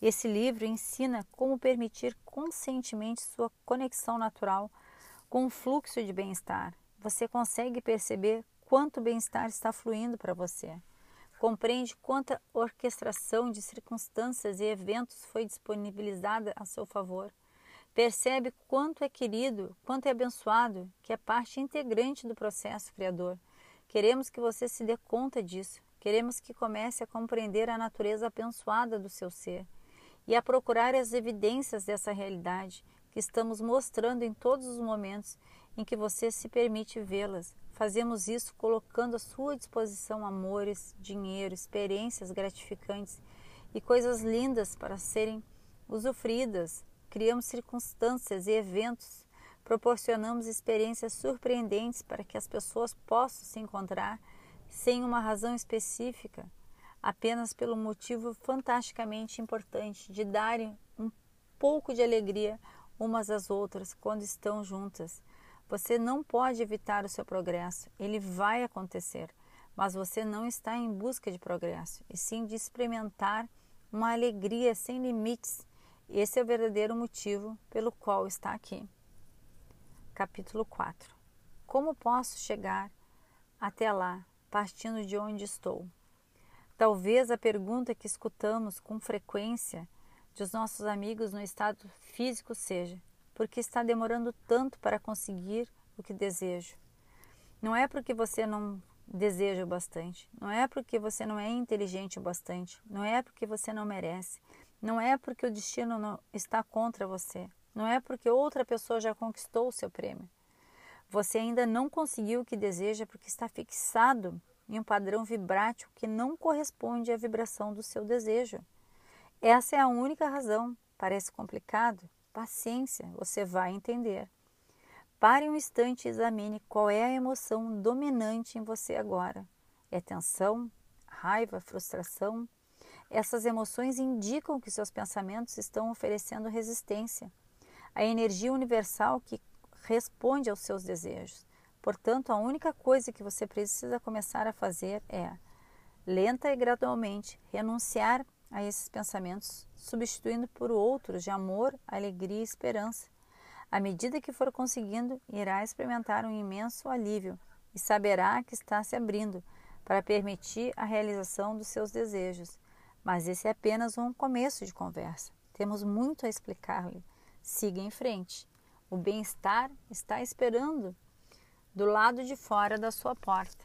Esse livro ensina como permitir conscientemente sua conexão natural com o fluxo de bem-estar. Você consegue perceber quanto bem-estar está fluindo para você. Compreende quanta orquestração de circunstâncias e eventos foi disponibilizada a seu favor. Percebe quanto é querido, quanto é abençoado, que é parte integrante do processo criador. Queremos que você se dê conta disso. Queremos que comece a compreender a natureza abençoada do seu ser e a procurar as evidências dessa realidade que estamos mostrando em todos os momentos em que você se permite vê-las. Fazemos isso colocando à sua disposição amores, dinheiro, experiências gratificantes e coisas lindas para serem usufruídas. Criamos circunstâncias e eventos, proporcionamos experiências surpreendentes para que as pessoas possam se encontrar sem uma razão específica, apenas pelo motivo fantasticamente importante de darem um pouco de alegria umas às outras quando estão juntas. Você não pode evitar o seu progresso, ele vai acontecer, mas você não está em busca de progresso, e sim de experimentar uma alegria sem limites. Esse é o verdadeiro motivo pelo qual está aqui. Capítulo 4 Como posso chegar até lá, partindo de onde estou? Talvez a pergunta que escutamos com frequência dos nossos amigos no estado físico seja: porque está demorando tanto para conseguir o que desejo. Não é porque você não deseja o bastante, não é porque você não é inteligente o bastante, não é porque você não merece, não é porque o destino não está contra você, não é porque outra pessoa já conquistou o seu prêmio. Você ainda não conseguiu o que deseja porque está fixado em um padrão vibrático que não corresponde à vibração do seu desejo. Essa é a única razão. Parece complicado, Paciência, você vai entender. Pare um instante e examine qual é a emoção dominante em você agora. É tensão, raiva, frustração? Essas emoções indicam que seus pensamentos estão oferecendo resistência. A energia universal que responde aos seus desejos. Portanto, a única coisa que você precisa começar a fazer é, lenta e gradualmente, renunciar a esses pensamentos substituindo por outros de amor, alegria e esperança. À medida que for conseguindo, irá experimentar um imenso alívio e saberá que está se abrindo para permitir a realização dos seus desejos. Mas esse é apenas um começo de conversa. Temos muito a explicar-lhe. Siga em frente. O bem-estar está esperando do lado de fora da sua porta.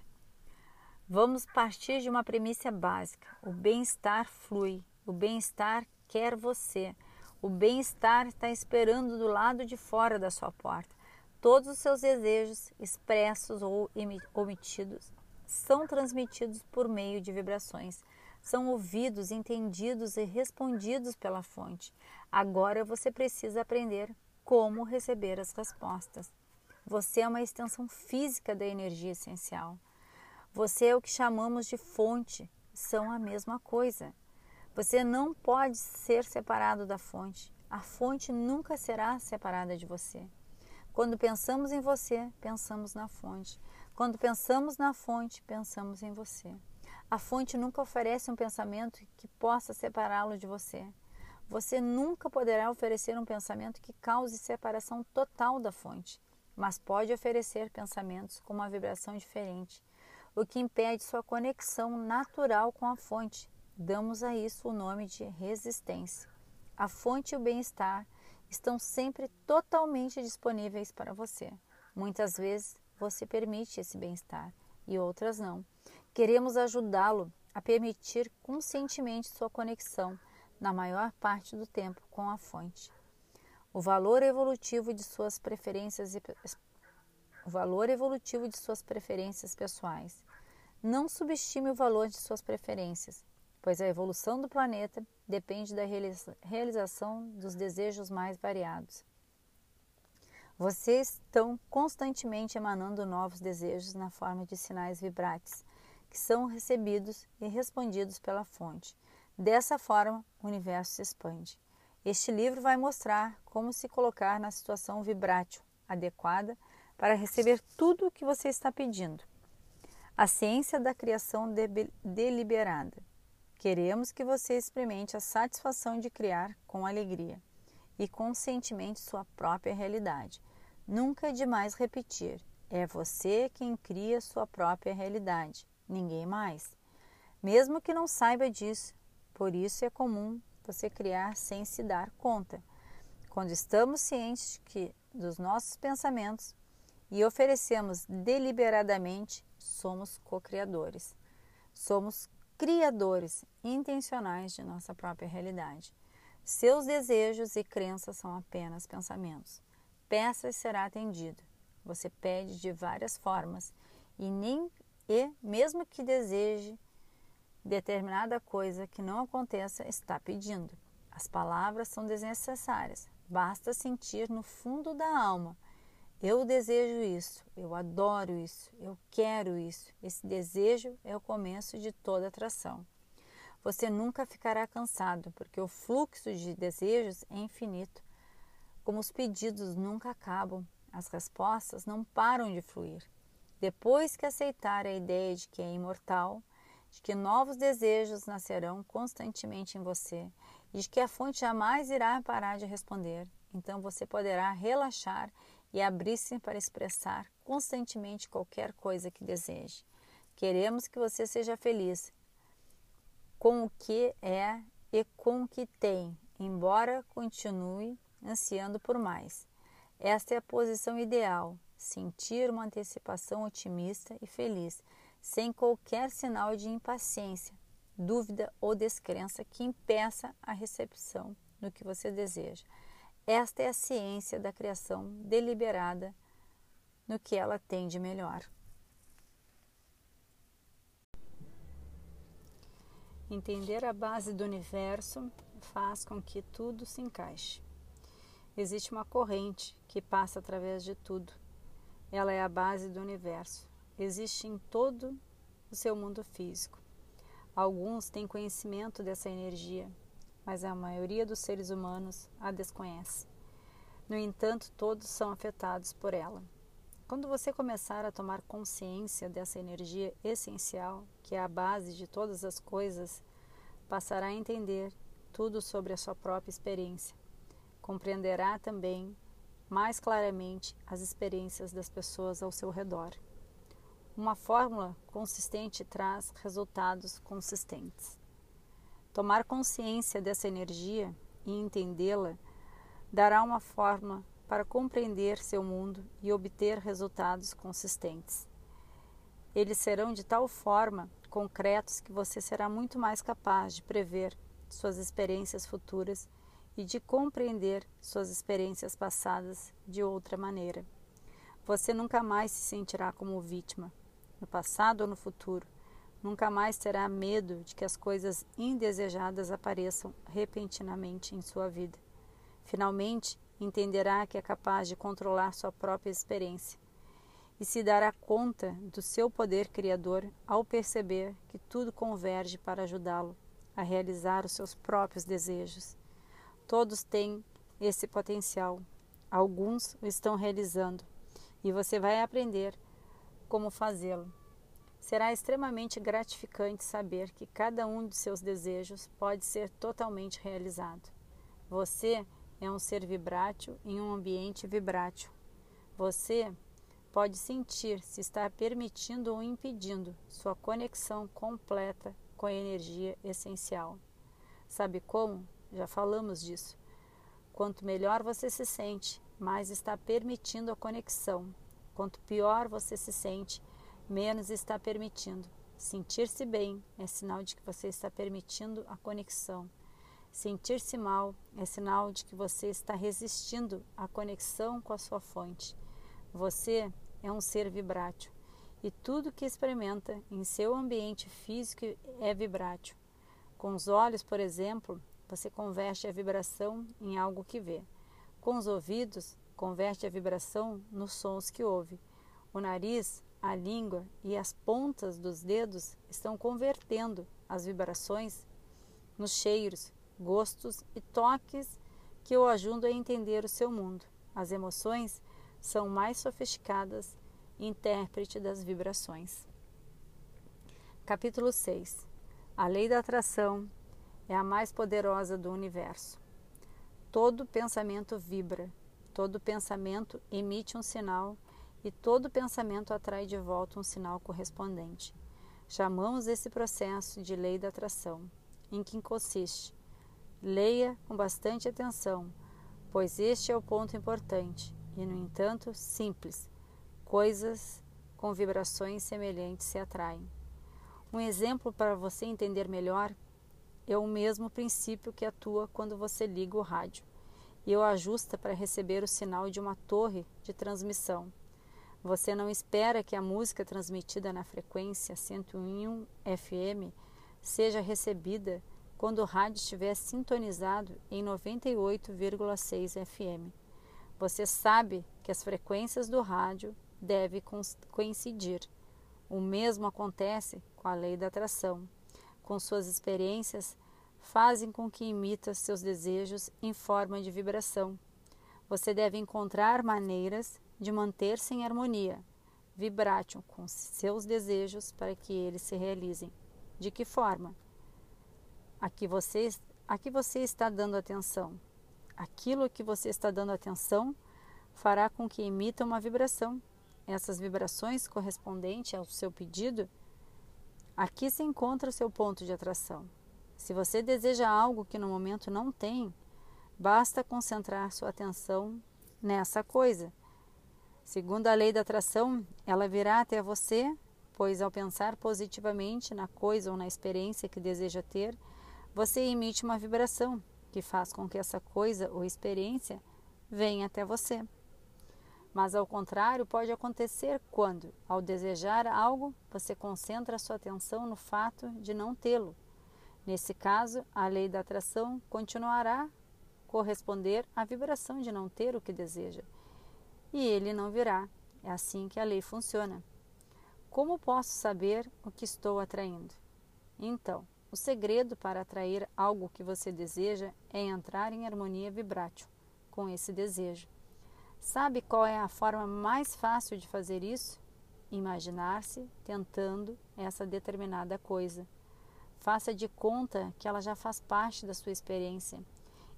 Vamos partir de uma premissa básica: o bem-estar flui, o bem-estar quer você, o bem-estar está esperando do lado de fora da sua porta. Todos os seus desejos, expressos ou omitidos, são transmitidos por meio de vibrações. São ouvidos, entendidos e respondidos pela fonte. Agora você precisa aprender como receber as respostas. Você é uma extensão física da energia essencial. Você é o que chamamos de fonte, são a mesma coisa. Você não pode ser separado da fonte. A fonte nunca será separada de você. Quando pensamos em você, pensamos na fonte. Quando pensamos na fonte, pensamos em você. A fonte nunca oferece um pensamento que possa separá-lo de você. Você nunca poderá oferecer um pensamento que cause separação total da fonte, mas pode oferecer pensamentos com uma vibração diferente o que impede sua conexão natural com a fonte. Damos a isso o nome de resistência. A fonte e o bem-estar estão sempre totalmente disponíveis para você. Muitas vezes você permite esse bem-estar e outras não. Queremos ajudá-lo a permitir conscientemente sua conexão, na maior parte do tempo, com a fonte. O valor evolutivo de suas preferências o valor evolutivo de suas preferências pessoais. Não subestime o valor de suas preferências, pois a evolução do planeta depende da realização dos desejos mais variados. Vocês estão constantemente emanando novos desejos na forma de sinais vibrantes, que são recebidos e respondidos pela fonte. Dessa forma, o universo se expande. Este livro vai mostrar como se colocar na situação vibrátil adequada para receber tudo o que você está pedindo. A ciência da criação deliberada. Queremos que você experimente a satisfação de criar com alegria e conscientemente sua própria realidade. Nunca é demais repetir: é você quem cria sua própria realidade, ninguém mais. Mesmo que não saiba disso, por isso é comum você criar sem se dar conta. Quando estamos cientes de que dos nossos pensamentos, e oferecemos deliberadamente, somos co-criadores. Somos criadores intencionais de nossa própria realidade. Seus desejos e crenças são apenas pensamentos. Peça e será atendido. Você pede de várias formas e nem e mesmo que deseje determinada coisa que não aconteça, está pedindo. As palavras são desnecessárias. Basta sentir no fundo da alma eu desejo isso, eu adoro isso, eu quero isso. Esse desejo é o começo de toda atração. Você nunca ficará cansado, porque o fluxo de desejos é infinito. Como os pedidos nunca acabam, as respostas não param de fluir. Depois que aceitar a ideia de que é imortal, de que novos desejos nascerão constantemente em você e de que a fonte jamais irá parar de responder, então você poderá relaxar e abrir-se para expressar constantemente qualquer coisa que deseje. Queremos que você seja feliz com o que é e com o que tem, embora continue ansiando por mais. Esta é a posição ideal, sentir uma antecipação otimista e feliz, sem qualquer sinal de impaciência, dúvida ou descrença que impeça a recepção do que você deseja. Esta é a ciência da criação deliberada no que ela tem de melhor. Entender a base do universo faz com que tudo se encaixe. Existe uma corrente que passa através de tudo. Ela é a base do universo. Existe em todo o seu mundo físico. Alguns têm conhecimento dessa energia mas a maioria dos seres humanos a desconhece. No entanto, todos são afetados por ela. Quando você começar a tomar consciência dessa energia essencial, que é a base de todas as coisas, passará a entender tudo sobre a sua própria experiência. Compreenderá também mais claramente as experiências das pessoas ao seu redor. Uma fórmula consistente traz resultados consistentes. Tomar consciência dessa energia e entendê-la dará uma forma para compreender seu mundo e obter resultados consistentes. Eles serão de tal forma concretos que você será muito mais capaz de prever suas experiências futuras e de compreender suas experiências passadas de outra maneira. Você nunca mais se sentirá como vítima, no passado ou no futuro. Nunca mais terá medo de que as coisas indesejadas apareçam repentinamente em sua vida. Finalmente, entenderá que é capaz de controlar sua própria experiência e se dará conta do seu poder criador ao perceber que tudo converge para ajudá-lo a realizar os seus próprios desejos. Todos têm esse potencial, alguns o estão realizando e você vai aprender como fazê-lo. Será extremamente gratificante saber que cada um de seus desejos pode ser totalmente realizado. Você é um ser vibrátil em um ambiente vibrátil. Você pode sentir se está permitindo ou impedindo sua conexão completa com a energia essencial. Sabe como? Já falamos disso. Quanto melhor você se sente, mais está permitindo a conexão. Quanto pior você se sente, menos está permitindo. Sentir-se bem é sinal de que você está permitindo a conexão. Sentir-se mal é sinal de que você está resistindo à conexão com a sua fonte. Você é um ser vibrátil e tudo que experimenta em seu ambiente físico é vibrátil. Com os olhos, por exemplo, você converte a vibração em algo que vê. Com os ouvidos, converte a vibração nos sons que ouve. O nariz, a língua e as pontas dos dedos estão convertendo as vibrações nos cheiros, gostos e toques que o ajudam a entender o seu mundo. As emoções são mais sofisticadas intérprete das vibrações. Capítulo 6 A lei da atração é a mais poderosa do universo. Todo pensamento vibra, todo pensamento emite um sinal e todo pensamento atrai de volta um sinal correspondente. Chamamos esse processo de lei da atração, em que consiste Leia com bastante atenção, pois este é o ponto importante e, no entanto, simples. Coisas com vibrações semelhantes se atraem. Um exemplo para você entender melhor é o mesmo princípio que atua quando você liga o rádio e o ajusta para receber o sinal de uma torre de transmissão. Você não espera que a música transmitida na frequência 101 FM seja recebida quando o rádio estiver sintonizado em 98,6 FM. Você sabe que as frequências do rádio devem coincidir. O mesmo acontece com a lei da atração. Com suas experiências, fazem com que imita seus desejos em forma de vibração. Você deve encontrar maneiras de manter-se em harmonia, vibrátil com seus desejos para que eles se realizem. De que forma? a que você, a que você está dando atenção. Aquilo que você está dando atenção fará com que emita uma vibração. Essas vibrações correspondentes ao seu pedido, aqui se encontra o seu ponto de atração. Se você deseja algo que no momento não tem, basta concentrar sua atenção nessa coisa. Segundo a lei da atração, ela virá até você, pois ao pensar positivamente na coisa ou na experiência que deseja ter, você emite uma vibração que faz com que essa coisa ou experiência venha até você. Mas ao contrário, pode acontecer quando, ao desejar algo, você concentra sua atenção no fato de não tê-lo. Nesse caso, a lei da atração continuará corresponder à vibração de não ter o que deseja. E ele não virá. É assim que a lei funciona. Como posso saber o que estou atraindo? Então, o segredo para atrair algo que você deseja é entrar em harmonia vibrátil com esse desejo. Sabe qual é a forma mais fácil de fazer isso? Imaginar-se tentando essa determinada coisa. Faça de conta que ela já faz parte da sua experiência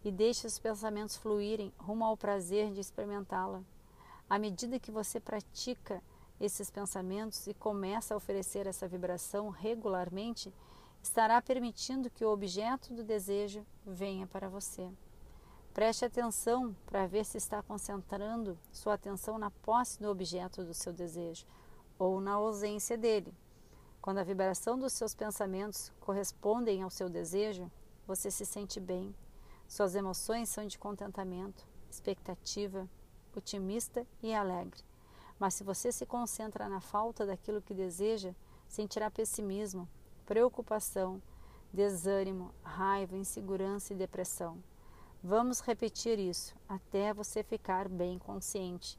e deixe os pensamentos fluírem rumo ao prazer de experimentá-la. À medida que você pratica esses pensamentos e começa a oferecer essa vibração regularmente, estará permitindo que o objeto do desejo venha para você. Preste atenção para ver se está concentrando sua atenção na posse do objeto do seu desejo ou na ausência dele. Quando a vibração dos seus pensamentos correspondem ao seu desejo, você se sente bem. Suas emoções são de contentamento, expectativa, otimista e alegre. Mas se você se concentra na falta daquilo que deseja, sentirá pessimismo, preocupação, desânimo, raiva, insegurança e depressão. Vamos repetir isso até você ficar bem consciente.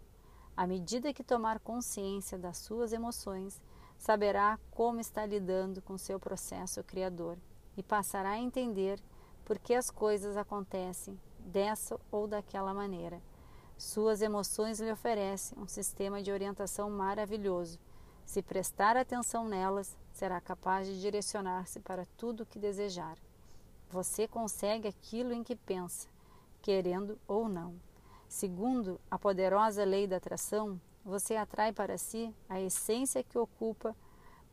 À medida que tomar consciência das suas emoções, saberá como está lidando com seu processo criador e passará a entender por que as coisas acontecem dessa ou daquela maneira. Suas emoções lhe oferecem um sistema de orientação maravilhoso. Se prestar atenção nelas, será capaz de direcionar-se para tudo o que desejar. Você consegue aquilo em que pensa, querendo ou não. Segundo a poderosa lei da atração, você atrai para si a essência que ocupa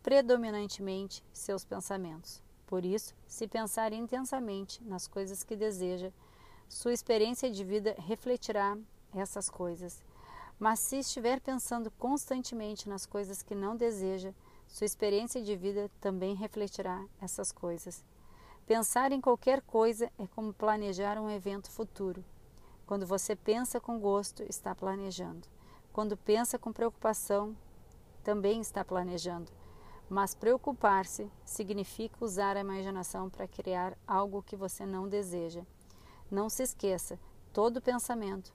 predominantemente seus pensamentos. Por isso, se pensar intensamente nas coisas que deseja, sua experiência de vida refletirá essas coisas. Mas se estiver pensando constantemente nas coisas que não deseja, sua experiência de vida também refletirá essas coisas. Pensar em qualquer coisa é como planejar um evento futuro. Quando você pensa com gosto, está planejando. Quando pensa com preocupação, também está planejando. Mas preocupar-se significa usar a imaginação para criar algo que você não deseja. Não se esqueça: todo pensamento,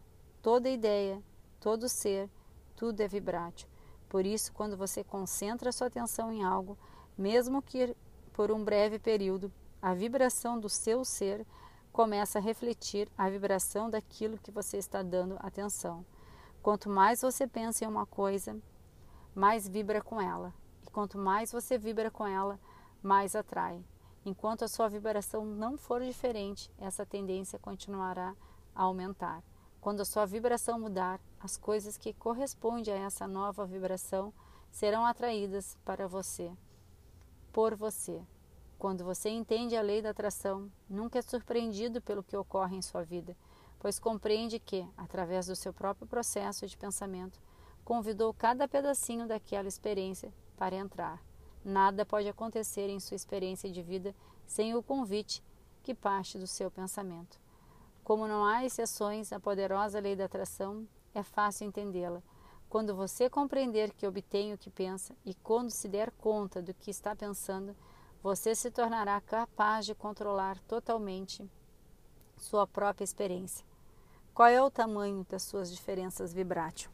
toda ideia, todo ser, tudo é vibrátil. Por isso, quando você concentra sua atenção em algo, mesmo que por um breve período, a vibração do seu ser começa a refletir a vibração daquilo que você está dando atenção. Quanto mais você pensa em uma coisa, mais vibra com ela. E quanto mais você vibra com ela, mais atrai. Enquanto a sua vibração não for diferente, essa tendência continuará a aumentar. Quando a sua vibração mudar, as coisas que correspondem a essa nova vibração serão atraídas para você, por você. Quando você entende a lei da atração, nunca é surpreendido pelo que ocorre em sua vida, pois compreende que, através do seu próprio processo de pensamento, convidou cada pedacinho daquela experiência para entrar. Nada pode acontecer em sua experiência de vida sem o convite que parte do seu pensamento. Como não há exceções à poderosa lei da atração, é fácil entendê-la. Quando você compreender que obtém o que pensa e quando se der conta do que está pensando, você se tornará capaz de controlar totalmente sua própria experiência. Qual é o tamanho das suas diferenças vibrátil?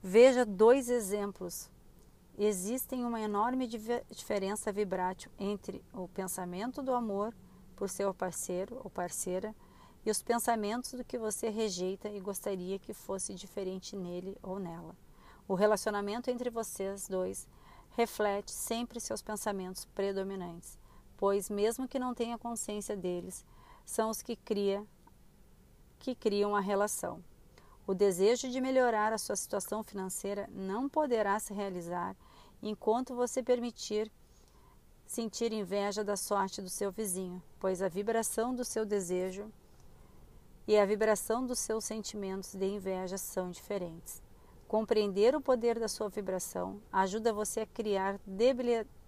Veja dois exemplos. Existem uma enorme diferença vibrátil entre o pensamento do amor por seu parceiro ou parceira e os pensamentos do que você rejeita e gostaria que fosse diferente nele ou nela. O relacionamento entre vocês dois reflete sempre seus pensamentos predominantes, pois mesmo que não tenha consciência deles, são os que cria que criam a relação. O desejo de melhorar a sua situação financeira não poderá se realizar enquanto você permitir sentir inveja da sorte do seu vizinho, pois a vibração do seu desejo e a vibração dos seus sentimentos de inveja são diferentes. Compreender o poder da sua vibração ajuda você a criar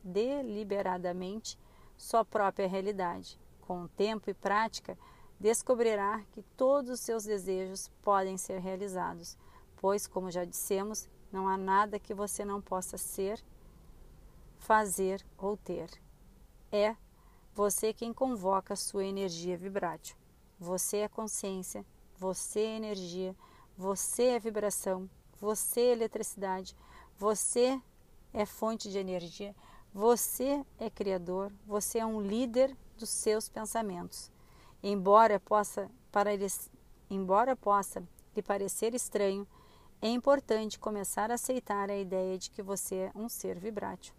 deliberadamente sua própria realidade. Com tempo e prática, descobrirá que todos os seus desejos podem ser realizados, pois, como já dissemos, não há nada que você não possa ser fazer ou ter. É você quem convoca a sua energia vibrátil. Você é consciência, você é energia, você é vibração, você é eletricidade, você é fonte de energia, você é criador, você é um líder dos seus pensamentos. Embora possa, para embora possa lhe parecer estranho, é importante começar a aceitar a ideia de que você é um ser vibrátil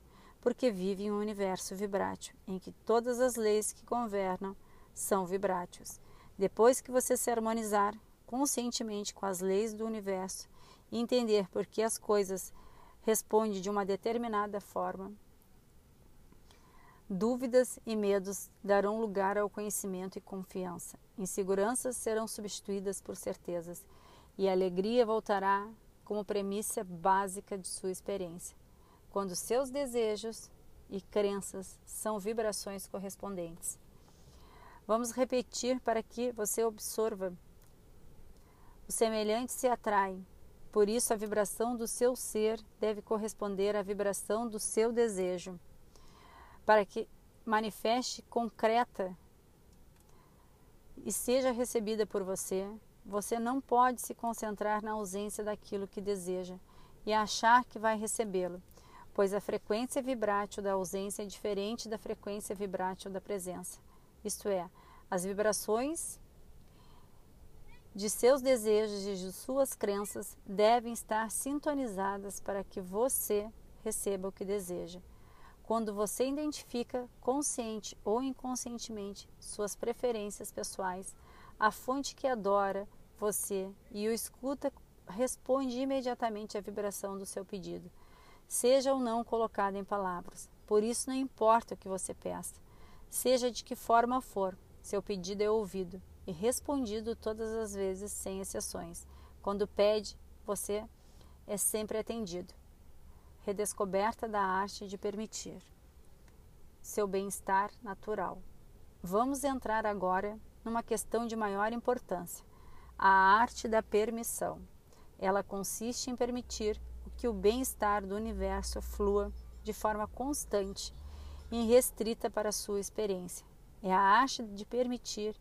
porque vive em um universo vibrátil, em que todas as leis que governam são vibráteis. Depois que você se harmonizar conscientemente com as leis do universo e entender por que as coisas respondem de uma determinada forma, Dúvidas e medos darão lugar ao conhecimento e confiança. Inseguranças serão substituídas por certezas e a alegria voltará como premissa básica de sua experiência, quando seus desejos e crenças são vibrações correspondentes. Vamos repetir para que você absorva. O semelhante se atrai, por isso a vibração do seu ser deve corresponder à vibração do seu desejo para que manifeste concreta e seja recebida por você, você não pode se concentrar na ausência daquilo que deseja e achar que vai recebê-lo, pois a frequência vibrátil da ausência é diferente da frequência vibrátil da presença. Isto é, as vibrações de seus desejos e de suas crenças devem estar sintonizadas para que você receba o que deseja. Quando você identifica consciente ou inconscientemente suas preferências pessoais, a fonte que adora você e o escuta responde imediatamente à vibração do seu pedido, seja ou não colocado em palavras. Por isso, não importa o que você peça, seja de que forma for, seu pedido é ouvido e respondido todas as vezes, sem exceções. Quando pede, você é sempre atendido redescoberta da arte de permitir seu bem-estar natural. Vamos entrar agora numa questão de maior importância: a arte da permissão. Ela consiste em permitir que o bem-estar do universo flua de forma constante e irrestrita para a sua experiência. É a arte de permitir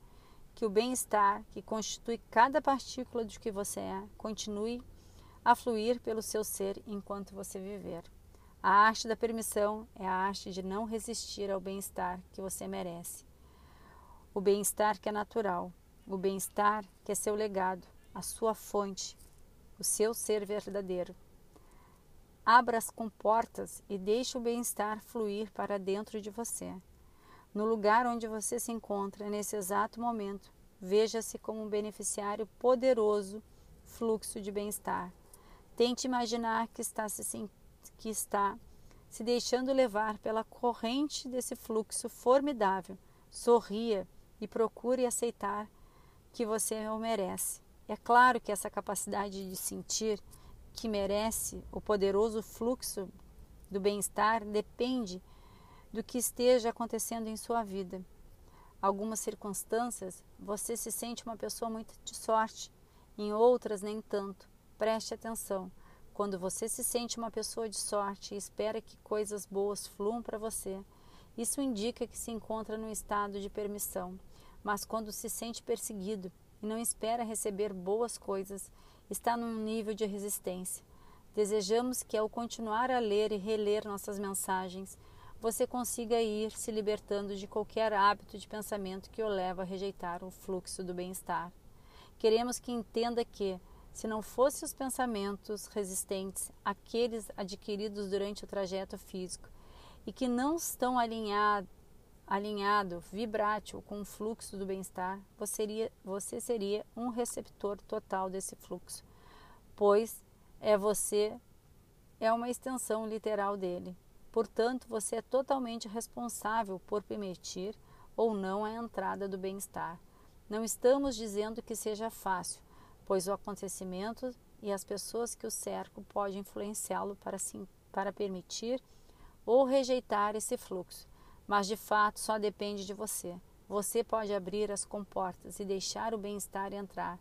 que o bem-estar que constitui cada partícula de que você é continue a fluir pelo seu ser enquanto você viver. A arte da permissão é a arte de não resistir ao bem-estar que você merece. O bem-estar que é natural, o bem-estar que é seu legado, a sua fonte, o seu ser verdadeiro. Abra as comportas e deixe o bem-estar fluir para dentro de você. No lugar onde você se encontra nesse exato momento, veja-se como um beneficiário poderoso fluxo de bem-estar Tente imaginar que está se, que está se deixando levar pela corrente desse fluxo formidável. Sorria e procure aceitar que você o merece. É claro que essa capacidade de sentir que merece o poderoso fluxo do bem-estar depende do que esteja acontecendo em sua vida. Algumas circunstâncias você se sente uma pessoa muito de sorte, em outras nem tanto. Preste atenção. Quando você se sente uma pessoa de sorte e espera que coisas boas fluam para você, isso indica que se encontra num estado de permissão. Mas quando se sente perseguido e não espera receber boas coisas, está num nível de resistência. Desejamos que, ao continuar a ler e reler nossas mensagens, você consiga ir se libertando de qualquer hábito de pensamento que o leva a rejeitar o fluxo do bem-estar. Queremos que entenda que, se não fossem os pensamentos resistentes àqueles adquiridos durante o trajeto físico e que não estão alinhado, alinhado vibrátil com o fluxo do bem-estar, você seria, você seria um receptor total desse fluxo, pois é você é uma extensão literal dele. Portanto, você é totalmente responsável por permitir ou não a entrada do bem-estar. Não estamos dizendo que seja fácil, pois o acontecimento e as pessoas que o cercam podem influenciá-lo para, para permitir ou rejeitar esse fluxo, mas de fato só depende de você. Você pode abrir as comportas e deixar o bem-estar entrar,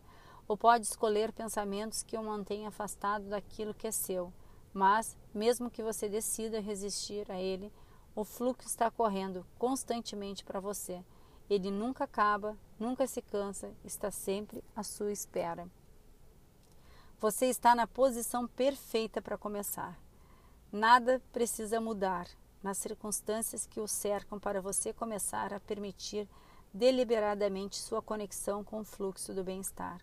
ou pode escolher pensamentos que o mantenham afastado daquilo que é seu. Mas, mesmo que você decida resistir a ele, o fluxo está correndo constantemente para você ele nunca acaba, nunca se cansa, está sempre à sua espera. Você está na posição perfeita para começar. Nada precisa mudar nas circunstâncias que o cercam para você começar a permitir deliberadamente sua conexão com o fluxo do bem-estar.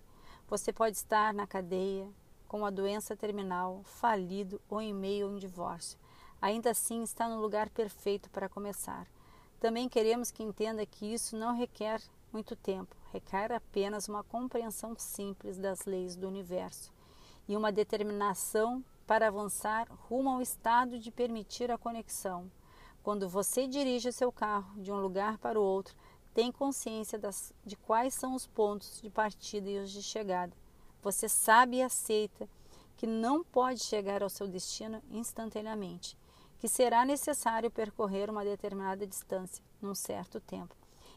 Você pode estar na cadeia, com uma doença terminal, falido ou em meio a um divórcio. ainda assim está no lugar perfeito para começar. Também queremos que entenda que isso não requer muito tempo, requer apenas uma compreensão simples das leis do universo e uma determinação para avançar rumo ao estado de permitir a conexão. Quando você dirige seu carro de um lugar para o outro, tem consciência das, de quais são os pontos de partida e os de chegada. Você sabe e aceita que não pode chegar ao seu destino instantaneamente, que será necessário percorrer uma determinada distância num certo tempo,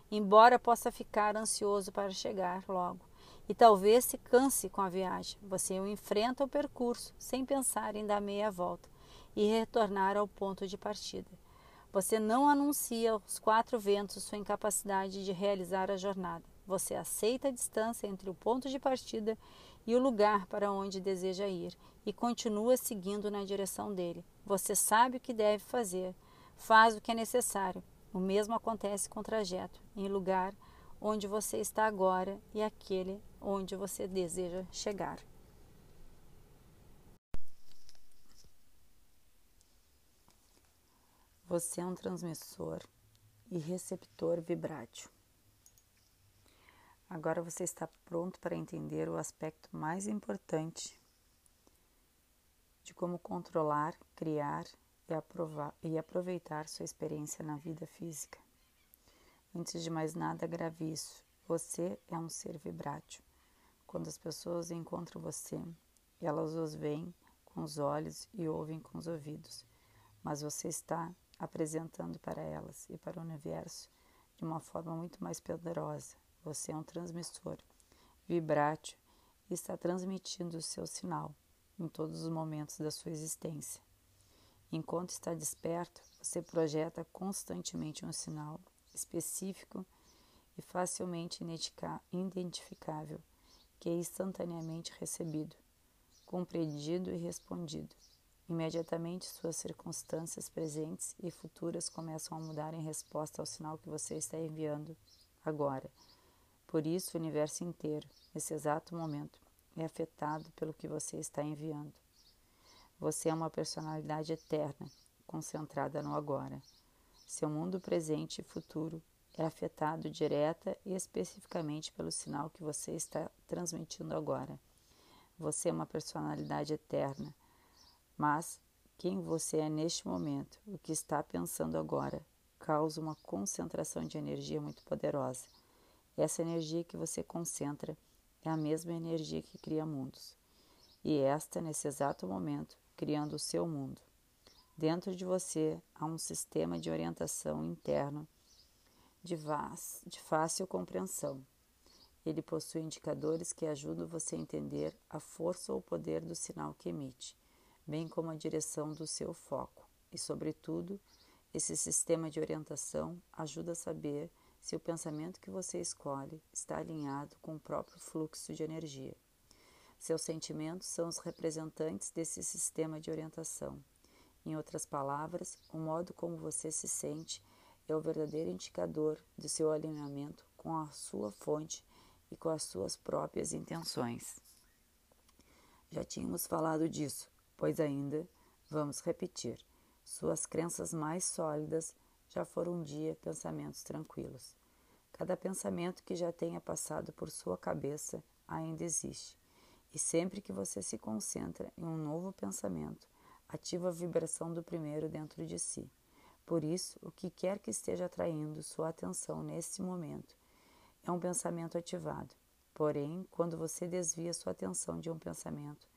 embora possa ficar ansioso para chegar logo. E talvez se canse com a viagem. Você enfrenta o percurso sem pensar em dar meia volta e retornar ao ponto de partida. Você não anuncia aos quatro ventos sua incapacidade de realizar a jornada. Você aceita a distância entre o ponto de partida e o lugar para onde deseja ir e continua seguindo na direção dele. Você sabe o que deve fazer, faz o que é necessário. O mesmo acontece com o trajeto, em lugar onde você está agora e aquele onde você deseja chegar. Você é um transmissor e receptor vibrátil. Agora você está pronto para entender o aspecto mais importante de como controlar, criar e, aprovar, e aproveitar sua experiência na vida física. Antes de mais nada, grave isso. Você é um ser vibrátil. Quando as pessoas encontram você, elas os veem com os olhos e ouvem com os ouvidos, mas você está apresentando para elas e para o universo de uma forma muito mais poderosa. Você é um transmissor vibrátil e está transmitindo o seu sinal em todos os momentos da sua existência. Enquanto está desperto, você projeta constantemente um sinal específico e facilmente identificável, que é instantaneamente recebido, compreendido e respondido. Imediatamente suas circunstâncias presentes e futuras começam a mudar em resposta ao sinal que você está enviando agora. Por isso, o universo inteiro, nesse exato momento, é afetado pelo que você está enviando. Você é uma personalidade eterna, concentrada no agora. Seu mundo presente e futuro é afetado direta e especificamente pelo sinal que você está transmitindo agora. Você é uma personalidade eterna mas quem você é neste momento, o que está pensando agora, causa uma concentração de energia muito poderosa. Essa energia que você concentra é a mesma energia que cria mundos. E esta, nesse exato momento, criando o seu mundo. Dentro de você há um sistema de orientação interno de, de fácil compreensão. Ele possui indicadores que ajudam você a entender a força ou poder do sinal que emite bem como a direção do seu foco. E, sobretudo, esse sistema de orientação ajuda a saber se o pensamento que você escolhe está alinhado com o próprio fluxo de energia. Seus sentimentos são os representantes desse sistema de orientação. Em outras palavras, o modo como você se sente é o verdadeiro indicador do seu alinhamento com a sua fonte e com as suas próprias intenções. Já tínhamos falado disso, pois ainda, vamos repetir, suas crenças mais sólidas já foram um dia pensamentos tranquilos. Cada pensamento que já tenha passado por sua cabeça ainda existe. E sempre que você se concentra em um novo pensamento, ativa a vibração do primeiro dentro de si. Por isso, o que quer que esteja atraindo sua atenção nesse momento é um pensamento ativado. Porém, quando você desvia sua atenção de um pensamento,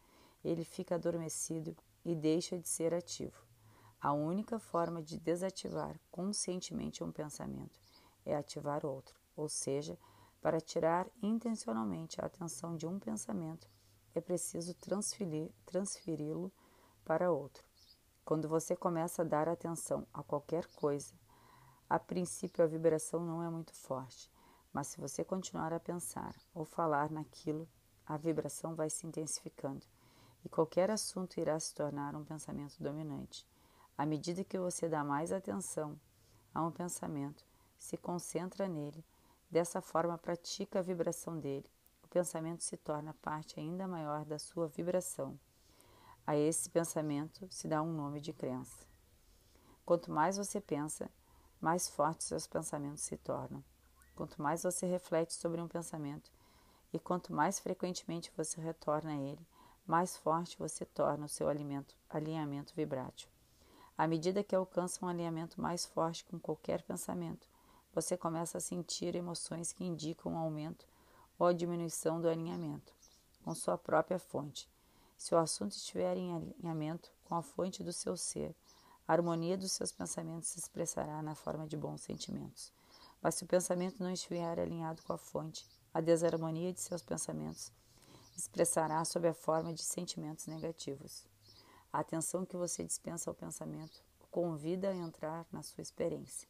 ele fica adormecido e deixa de ser ativo. A única forma de desativar conscientemente um pensamento é ativar outro, ou seja, para tirar intencionalmente a atenção de um pensamento, é preciso transferi-lo para outro. Quando você começa a dar atenção a qualquer coisa, a princípio a vibração não é muito forte, mas se você continuar a pensar ou falar naquilo, a vibração vai se intensificando e qualquer assunto irá se tornar um pensamento dominante. À medida que você dá mais atenção a um pensamento, se concentra nele, dessa forma pratica a vibração dele, o pensamento se torna parte ainda maior da sua vibração. A esse pensamento se dá um nome de crença. Quanto mais você pensa, mais fortes seus pensamentos se tornam. Quanto mais você reflete sobre um pensamento e quanto mais frequentemente você retorna a ele, mais forte você torna o seu alimento, alinhamento vibrátil. À medida que alcança um alinhamento mais forte com qualquer pensamento, você começa a sentir emoções que indicam um aumento ou diminuição do alinhamento com sua própria fonte. Se o assunto estiver em alinhamento com a fonte do seu ser, a harmonia dos seus pensamentos se expressará na forma de bons sentimentos. Mas se o pensamento não estiver alinhado com a fonte, a desarmonia de seus pensamentos expressará sob a forma de sentimentos negativos. A atenção que você dispensa ao pensamento o convida a entrar na sua experiência.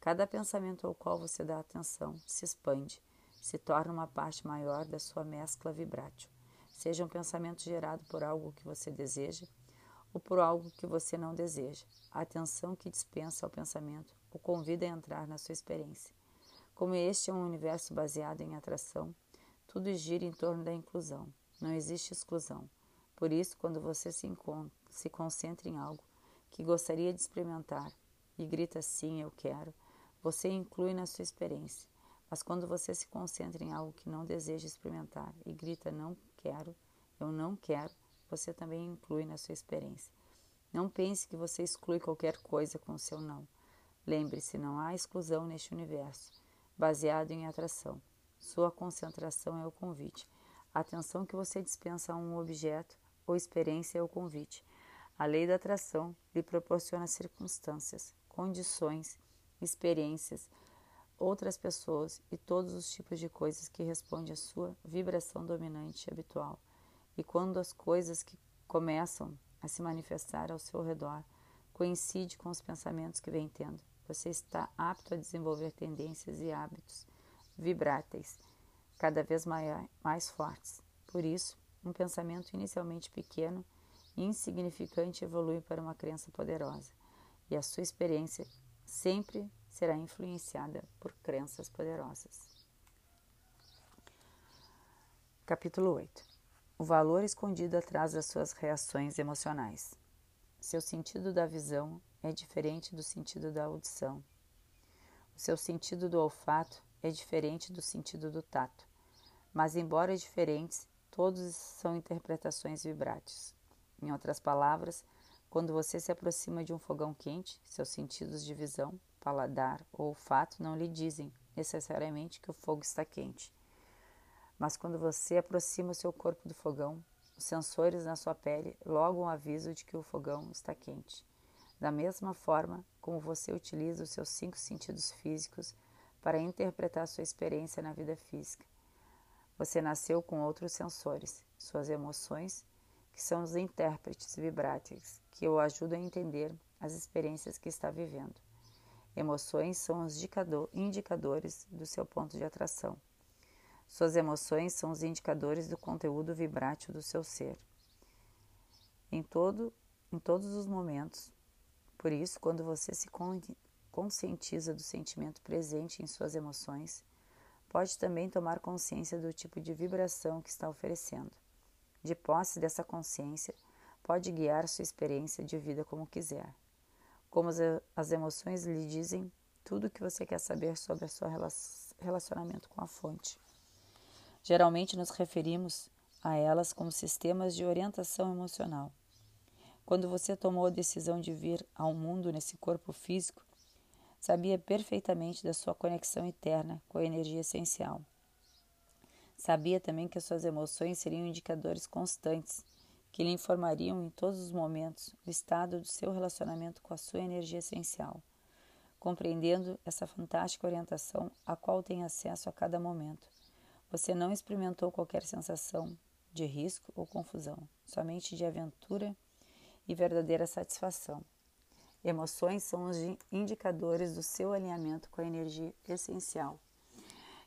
Cada pensamento ao qual você dá atenção se expande, se torna uma parte maior da sua mescla vibrátil. Seja um pensamento gerado por algo que você deseja ou por algo que você não deseja. A atenção que dispensa ao pensamento o convida a entrar na sua experiência. Como este é um universo baseado em atração, tudo gira em torno da inclusão. Não existe exclusão. Por isso, quando você se, se concentra em algo que gostaria de experimentar e grita sim, eu quero, você inclui na sua experiência. Mas quando você se concentra em algo que não deseja experimentar e grita não quero, eu não quero, você também inclui na sua experiência. Não pense que você exclui qualquer coisa com o seu não. Lembre-se, não há exclusão neste universo, baseado em atração. Sua concentração é o convite. A atenção que você dispensa a um objeto ou experiência é o convite. A lei da atração lhe proporciona circunstâncias, condições, experiências, outras pessoas e todos os tipos de coisas que respondem à sua vibração dominante habitual. E quando as coisas que começam a se manifestar ao seu redor coincide com os pensamentos que vem tendo, você está apto a desenvolver tendências e hábitos vibráteis, cada vez maior, mais fortes. Por isso, um pensamento inicialmente pequeno e insignificante evolui para uma crença poderosa, e a sua experiência sempre será influenciada por crenças poderosas. Capítulo 8 O valor escondido atrás das suas reações emocionais. Seu sentido da visão é diferente do sentido da audição. O seu sentido do olfato é diferente do sentido do tato, mas, embora diferentes, todos são interpretações vibráteis. Em outras palavras, quando você se aproxima de um fogão quente, seus sentidos de visão, paladar ou olfato não lhe dizem necessariamente que o fogo está quente. Mas quando você aproxima o seu corpo do fogão, os sensores na sua pele logo um aviso de que o fogão está quente. Da mesma forma como você utiliza os seus cinco sentidos físicos para interpretar sua experiência na vida física. Você nasceu com outros sensores, suas emoções, que são os intérpretes vibráteis, que o ajudam a entender as experiências que está vivendo. Emoções são os indicadores do seu ponto de atração. Suas emoções são os indicadores do conteúdo vibrátil do seu ser. Em, todo, em todos os momentos. Por isso, quando você se conscientiza do sentimento presente em suas emoções, pode também tomar consciência do tipo de vibração que está oferecendo. De posse dessa consciência, pode guiar sua experiência de vida como quiser. Como as emoções lhe dizem tudo o que você quer saber sobre o seu relacionamento com a fonte. Geralmente nos referimos a elas como sistemas de orientação emocional. Quando você tomou a decisão de vir ao mundo nesse corpo físico, Sabia perfeitamente da sua conexão interna com a energia essencial. Sabia também que as suas emoções seriam indicadores constantes que lhe informariam em todos os momentos o estado do seu relacionamento com a sua energia essencial, compreendendo essa fantástica orientação a qual tem acesso a cada momento. Você não experimentou qualquer sensação de risco ou confusão, somente de aventura e verdadeira satisfação. Emoções são os indicadores do seu alinhamento com a energia essencial.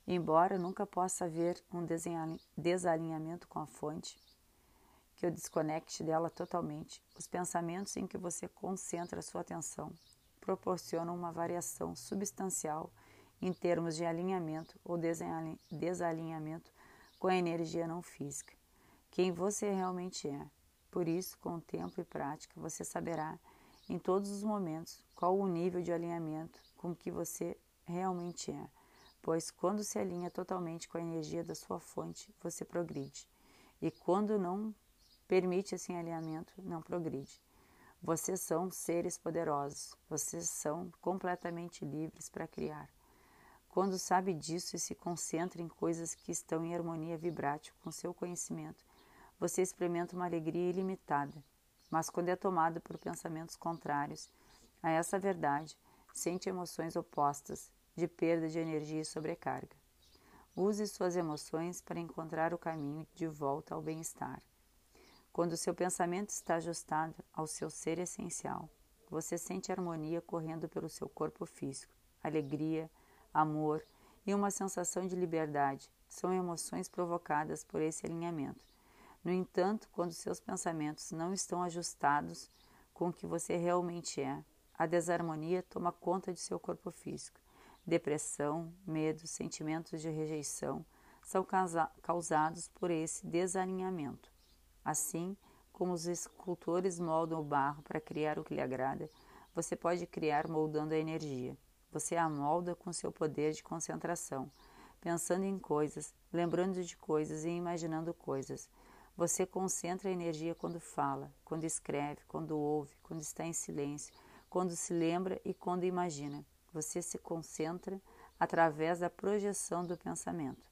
Embora nunca possa haver um desalinhamento com a fonte, que o desconecte dela totalmente, os pensamentos em que você concentra sua atenção proporcionam uma variação substancial em termos de alinhamento ou desalinhamento com a energia não física, quem você realmente é. Por isso, com o tempo e prática, você saberá em todos os momentos qual o nível de alinhamento com que você realmente é, pois quando se alinha totalmente com a energia da sua fonte, você progride. E quando não permite esse alinhamento, não progride. Vocês são seres poderosos, vocês são completamente livres para criar. Quando sabe disso e se concentra em coisas que estão em harmonia vibrátil com seu conhecimento, você experimenta uma alegria ilimitada. Mas quando é tomado por pensamentos contrários a essa verdade, sente emoções opostas, de perda de energia e sobrecarga. Use suas emoções para encontrar o caminho de volta ao bem-estar. Quando seu pensamento está ajustado ao seu ser essencial, você sente harmonia correndo pelo seu corpo físico, alegria, amor e uma sensação de liberdade são emoções provocadas por esse alinhamento. No entanto, quando seus pensamentos não estão ajustados com o que você realmente é, a desarmonia toma conta de seu corpo físico. Depressão, medo, sentimentos de rejeição são causados por esse desalinhamento. Assim como os escultores moldam o barro para criar o que lhe agrada, você pode criar moldando a energia. Você a molda com seu poder de concentração, pensando em coisas, lembrando de coisas e imaginando coisas. Você concentra a energia quando fala, quando escreve, quando ouve, quando está em silêncio, quando se lembra e quando imagina. Você se concentra através da projeção do pensamento.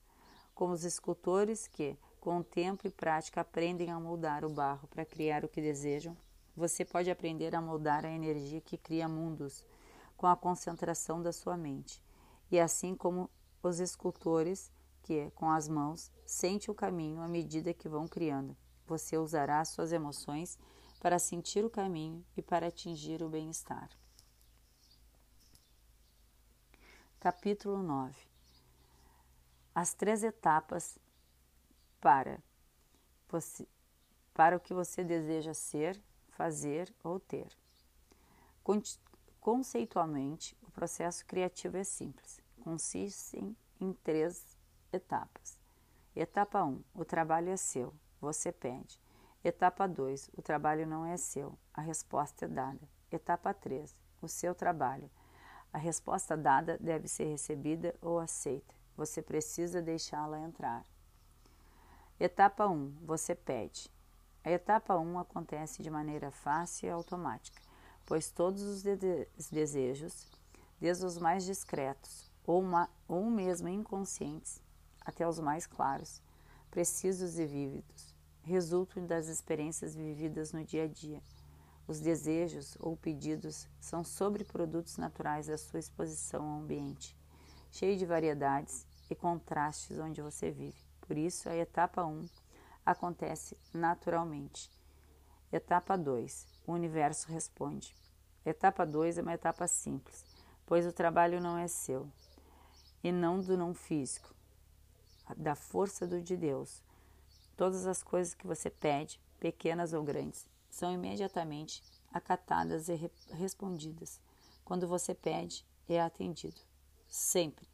Como os escultores que, com tempo e prática, aprendem a moldar o barro para criar o que desejam. Você pode aprender a moldar a energia que cria mundos com a concentração da sua mente. E assim como os escultores que, com as mãos, sente o caminho à medida que vão criando. Você usará suas emoções para sentir o caminho e para atingir o bem-estar. Capítulo 9 As três etapas para você, para o que você deseja ser, fazer ou ter. Conceitualmente, o processo criativo é simples. Consiste em, três etapas. Etapa 1: um, o trabalho é seu, você pede. Etapa 2: o trabalho não é seu, a resposta é dada. Etapa 3: o seu trabalho. A resposta dada deve ser recebida ou aceita. Você precisa deixá-la entrar. Etapa 1. Você pede. A etapa 1 acontece de maneira fácil e automática, pois todos os de desejos, desde os mais discretos ou, uma, ou mesmo inconscientes, até os mais claros, precisos e vívidos, resultam das experiências vividas no dia a dia. Os desejos ou pedidos são sobreprodutos naturais da sua exposição ao ambiente, cheio de variedades e contrastes onde você vive. Por isso, a etapa 1 acontece naturalmente. Etapa 2: o universo responde. Etapa 2 é uma etapa simples, pois o trabalho não é seu e não do não físico, da força do de Deus. Todas as coisas que você pede, pequenas ou grandes, são imediatamente acatadas e re respondidas. Quando você pede, é atendido. Sempre.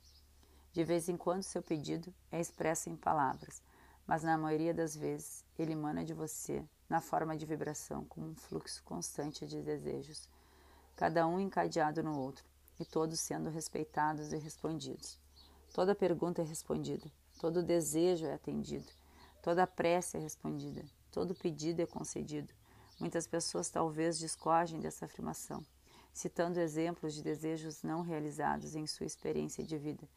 De vez em quando, seu pedido é expresso em palavras, mas na maioria das vezes ele emana de você na forma de vibração, como um fluxo constante de desejos, cada um encadeado no outro, e todos sendo respeitados e respondidos. Toda pergunta é respondida, todo desejo é atendido, toda prece é respondida, todo pedido é concedido. Muitas pessoas talvez discordem dessa afirmação, citando exemplos de desejos não realizados em sua experiência de vida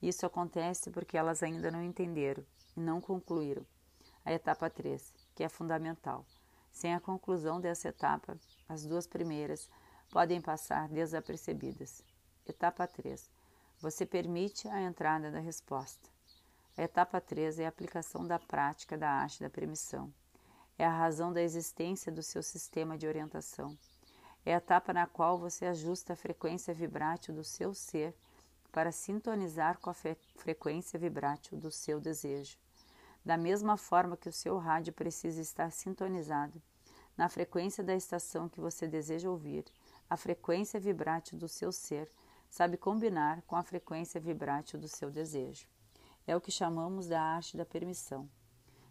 isso acontece porque elas ainda não entenderam e não concluíram a etapa 3, que é fundamental. Sem a conclusão dessa etapa, as duas primeiras podem passar desapercebidas. Etapa 3. Você permite a entrada da resposta. A etapa 3 é a aplicação da prática da arte da permissão. É a razão da existência do seu sistema de orientação. É a etapa na qual você ajusta a frequência vibrátil do seu ser para sintonizar com a frequência vibrátil do seu desejo. Da mesma forma que o seu rádio precisa estar sintonizado na frequência da estação que você deseja ouvir, a frequência vibrátil do seu ser sabe combinar com a frequência vibrátil do seu desejo. É o que chamamos da arte da permissão.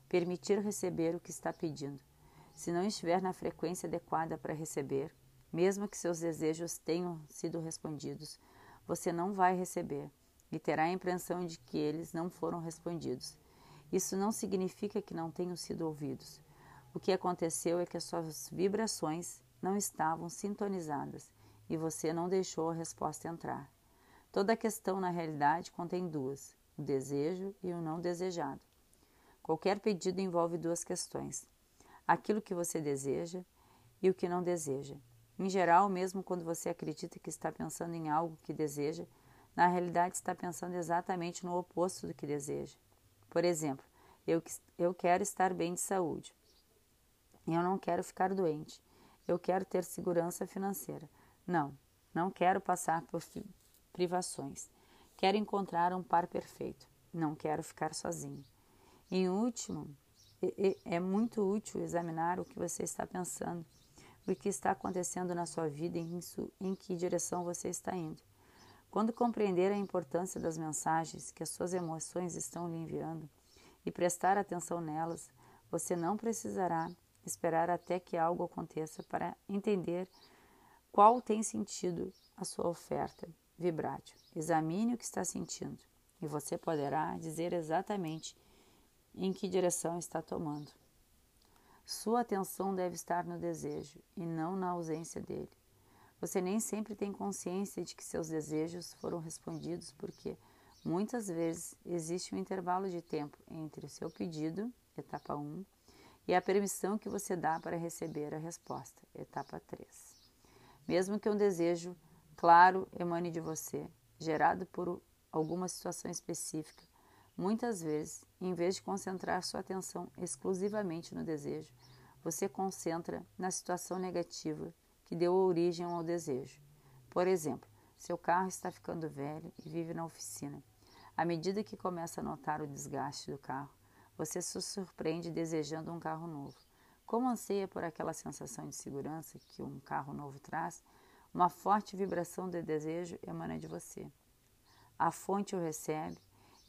Permitir receber o que está pedindo. Se não estiver na frequência adequada para receber, Mesmo que seus desejos tenham sido respondidos, você não vai receber e terá a impressão de que eles não foram respondidos. Isso não significa que não tenham sido ouvidos. O que aconteceu é que as suas vibrações não estavam sintonizadas e você não deixou a resposta entrar. Toda questão, na realidade, contém duas: o desejo e o não desejado. Qualquer pedido envolve duas questões: aquilo que você deseja e o que não deseja. Em geral, mesmo quando você acredita que está pensando em algo que deseja, na realidade está pensando exatamente no oposto do que deseja. Por exemplo, eu, eu quero estar bem de saúde. Eu não quero ficar doente. Eu quero ter segurança financeira. Não, não quero passar por privações. Quero encontrar um par perfeito. Não quero ficar sozinho. Em último, é muito útil examinar o que você está pensando, o que está acontecendo na sua vida e em que direção você está indo. Quando compreender a importância das mensagens que as suas emoções estão lhe enviando e prestar atenção nelas, você não precisará esperar até que algo aconteça para entender qual tem sentido a sua oferta vibrátil. Examine o que está sentindo e você poderá dizer exatamente em que direção está tomando. Sua atenção deve estar no desejo e não na ausência dele. Você nem sempre tem consciência de que seus desejos foram respondidos porque muitas vezes existe um intervalo de tempo entre o seu pedido, etapa 1, e a permissão que você dá para receber a resposta, etapa 3. Mesmo que um desejo claro emane de você, gerado por alguma situação específica, muitas vezes, em vez de concentrar sua atenção exclusivamente no desejo, você concentra na situação negativa que deu origem ao desejo. Por exemplo, seu carro está ficando velho e vive na oficina. À medida que começa a notar o desgaste do carro, você se surpreende desejando um carro novo. Como anseia por aquela sensação de segurança que um carro novo traz, uma forte vibração de desejo emana de você. A fonte o recebe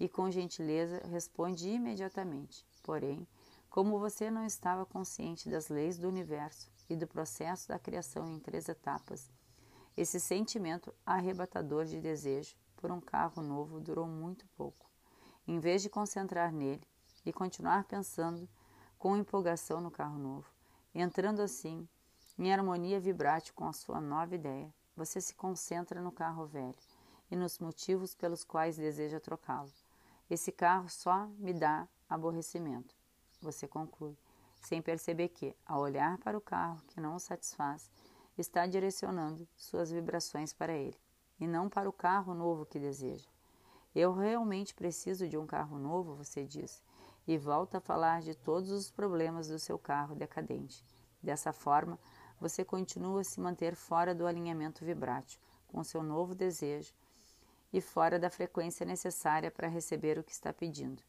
e, com gentileza, responde imediatamente. Porém, como você não estava consciente das leis do universo e do processo da criação em três etapas, esse sentimento arrebatador de desejo por um carro novo durou muito pouco. Em vez de concentrar nele, e continuar pensando com empolgação no carro novo, entrando assim em harmonia vibrátil com a sua nova ideia. Você se concentra no carro velho e nos motivos pelos quais deseja trocá-lo. Esse carro só me dá aborrecimento. Você conclui, sem perceber que, ao olhar para o carro que não o satisfaz, está direcionando suas vibrações para ele, e não para o carro novo que deseja. Eu realmente preciso de um carro novo, você diz, e volta a falar de todos os problemas do seu carro decadente. Dessa forma, você continua a se manter fora do alinhamento vibrátil com seu novo desejo e fora da frequência necessária para receber o que está pedindo.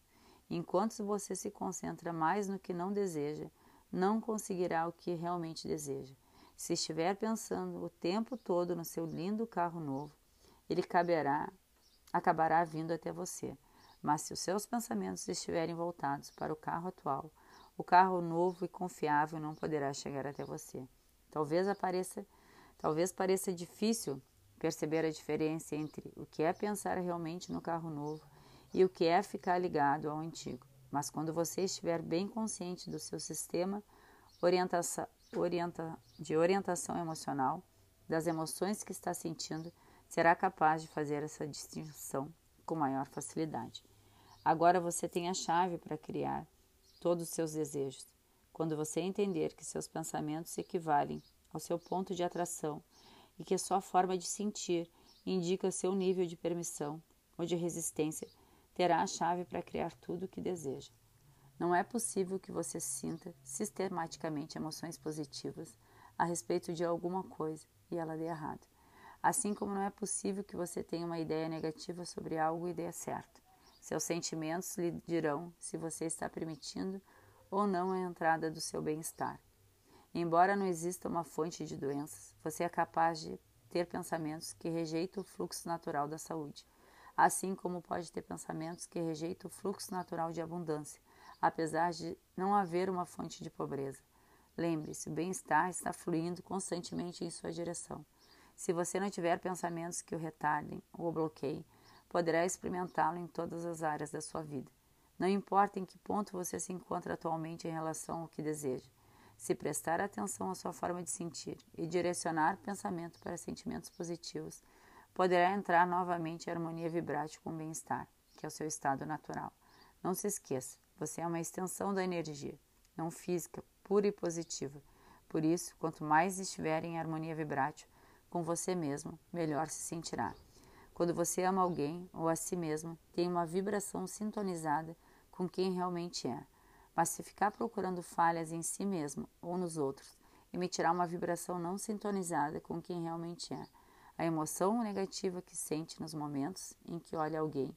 Enquanto você se concentra mais no que não deseja, não conseguirá o que realmente deseja. Se estiver pensando o tempo todo no seu lindo carro novo, ele caberá, acabará vindo até você. Mas se os seus pensamentos estiverem voltados para o carro atual, o carro novo e confiável não poderá chegar até você. Talvez apareça, talvez pareça difícil perceber a diferença entre o que é pensar realmente no carro novo e o que é ficar ligado ao antigo. Mas quando você estiver bem consciente do seu sistema orienta, de orientação emocional, das emoções que está sentindo, será capaz de fazer essa distinção com maior facilidade. Agora você tem a chave para criar todos os seus desejos. Quando você entender que seus pensamentos equivalem ao seu ponto de atração e que sua forma de sentir indica seu nível de permissão ou de resistência, terá a chave para criar tudo o que deseja. Não é possível que você sinta sistematicamente emoções positivas a respeito de alguma coisa e ela dê errado. Assim como não é possível que você tenha uma ideia negativa sobre algo e dê certo. Seus sentimentos lhe dirão se você está permitindo ou não a entrada do seu bem-estar. Embora não exista uma fonte de doenças, você é capaz de ter pensamentos que rejeitam o fluxo natural da saúde, assim como pode ter pensamentos que rejeitam o fluxo natural de abundância, apesar de não haver uma fonte de pobreza. Lembre-se, o bem-estar está fluindo constantemente em sua direção. Se você não tiver pensamentos que o retardem ou o bloqueiem, poderá experimentá-lo em todas as áreas da sua vida. Não importa em que ponto você se encontra atualmente em relação ao que deseja. Se prestar atenção à sua forma de sentir e direcionar pensamento para sentimentos positivos, poderá entrar novamente em harmonia vibrátil com o bem-estar, que é o seu estado natural. Não se esqueça, você é uma extensão da energia, não física, pura e positiva. Por isso, quanto mais estiver em harmonia vibrátil com você mesmo, melhor se sentirá. Quando você ama alguém ou a si mesmo, tem uma vibração sintonizada com quem realmente é. Mas se ficar procurando falhas em si mesmo ou nos outros, emitirá uma vibração não sintonizada com quem realmente é. A emoção negativa que sente nos momentos em que olha alguém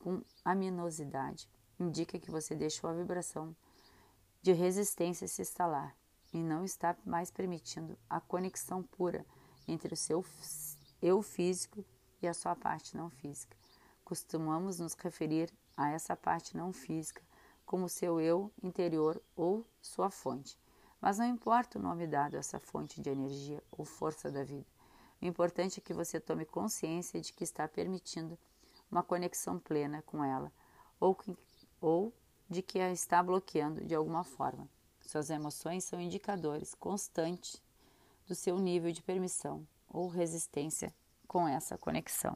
com aminosidade indica que você deixou a vibração de resistência se instalar e não está mais permitindo a conexão pura entre o seu eu físico e a sua parte não física. Costumamos nos referir a essa parte não física como seu eu interior ou sua fonte. Mas não importa o nome dado a essa fonte de energia ou força da vida. O importante é que você tome consciência de que está permitindo uma conexão plena com ela ou, que, ou de que a está bloqueando de alguma forma. Suas emoções são indicadores constantes do seu nível de permissão ou resistência com essa conexão.